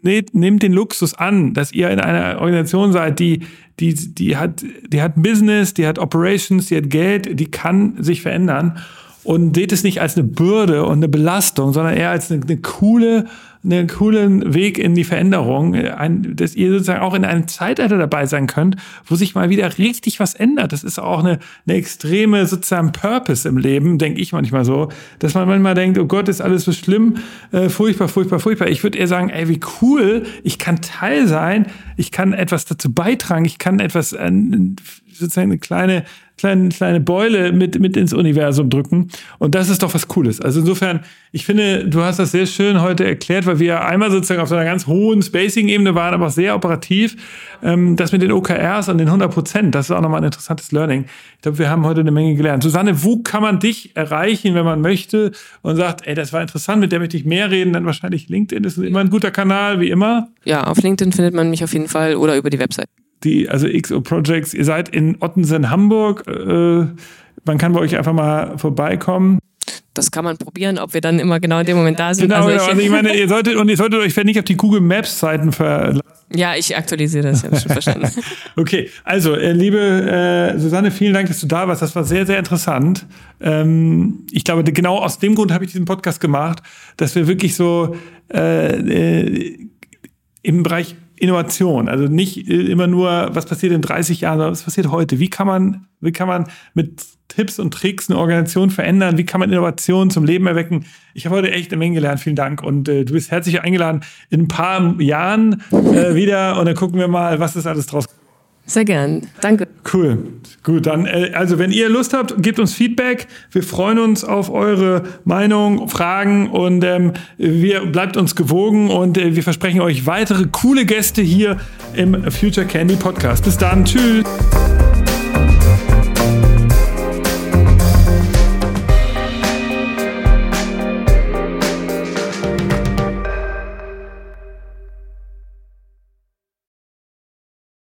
Speaker 2: Nehmt, den Luxus an, dass ihr in einer Organisation seid, die, die, die hat, die hat Business, die hat Operations, die hat Geld, die kann sich verändern und seht es nicht als eine Bürde und eine Belastung, sondern eher als eine, eine coole einen coolen Weg in die Veränderung, ein, dass ihr sozusagen auch in einem Zeitalter dabei sein könnt, wo sich mal wieder richtig was ändert. Das ist auch eine, eine extreme sozusagen Purpose im Leben, denke ich manchmal so, dass man manchmal denkt, oh Gott, ist alles so schlimm, äh, furchtbar, furchtbar, furchtbar. Ich würde eher sagen, ey, wie cool, ich kann Teil sein, ich kann etwas dazu beitragen, ich kann etwas, äh, sozusagen eine kleine kleine, kleine Beule mit, mit ins Universum drücken. Und das ist doch was Cooles. Also insofern, ich finde, du hast das sehr schön heute erklärt, weil wir einmal sozusagen auf so einer ganz hohen Spacing-Ebene waren, aber auch sehr operativ. Ähm, das mit den OKRs und den 100 Prozent, das ist auch nochmal ein interessantes Learning. Ich glaube, wir haben heute eine Menge gelernt. Susanne, wo kann man dich erreichen, wenn man möchte und sagt, ey, das war interessant, mit der möchte ich mehr reden, dann wahrscheinlich LinkedIn ist immer ein guter Kanal, wie immer.
Speaker 1: Ja, auf LinkedIn findet man mich auf jeden Fall oder über die Website
Speaker 2: die, also XO Projects, ihr seid in Ottensen, Hamburg. Äh, man kann bei euch einfach mal vorbeikommen.
Speaker 1: das kann man probieren, ob wir dann immer genau in dem Moment da sind.
Speaker 2: Genau, also, genau. Ich, also ich meine, ihr solltet und ihr solltet euch nicht auf die Google Maps Seiten verlassen.
Speaker 1: Ja, ich aktualisiere das, ja, schon verstanden.
Speaker 2: okay, also äh, liebe äh, Susanne, vielen Dank, dass du da warst. Das war sehr, sehr interessant. Ähm, ich glaube, genau aus dem Grund habe ich diesen Podcast gemacht, dass wir wirklich so äh, äh, im Bereich Innovation. Also nicht äh, immer nur, was passiert in 30 Jahren, sondern was passiert heute. Wie kann man, wie kann man mit Tipps und Tricks eine Organisation verändern? Wie kann man Innovation zum Leben erwecken? Ich habe heute echt eine Menge gelernt. Vielen Dank. Und äh, du bist herzlich eingeladen in ein paar Jahren äh, wieder und dann gucken wir mal, was ist alles draus
Speaker 1: sehr gern. Danke.
Speaker 2: Cool. Gut, dann, äh, also wenn ihr Lust habt, gebt uns Feedback. Wir freuen uns auf eure Meinung, Fragen und ähm, wir bleibt uns gewogen und äh, wir versprechen euch weitere coole Gäste hier im Future Candy Podcast. Bis dann. Tschüss.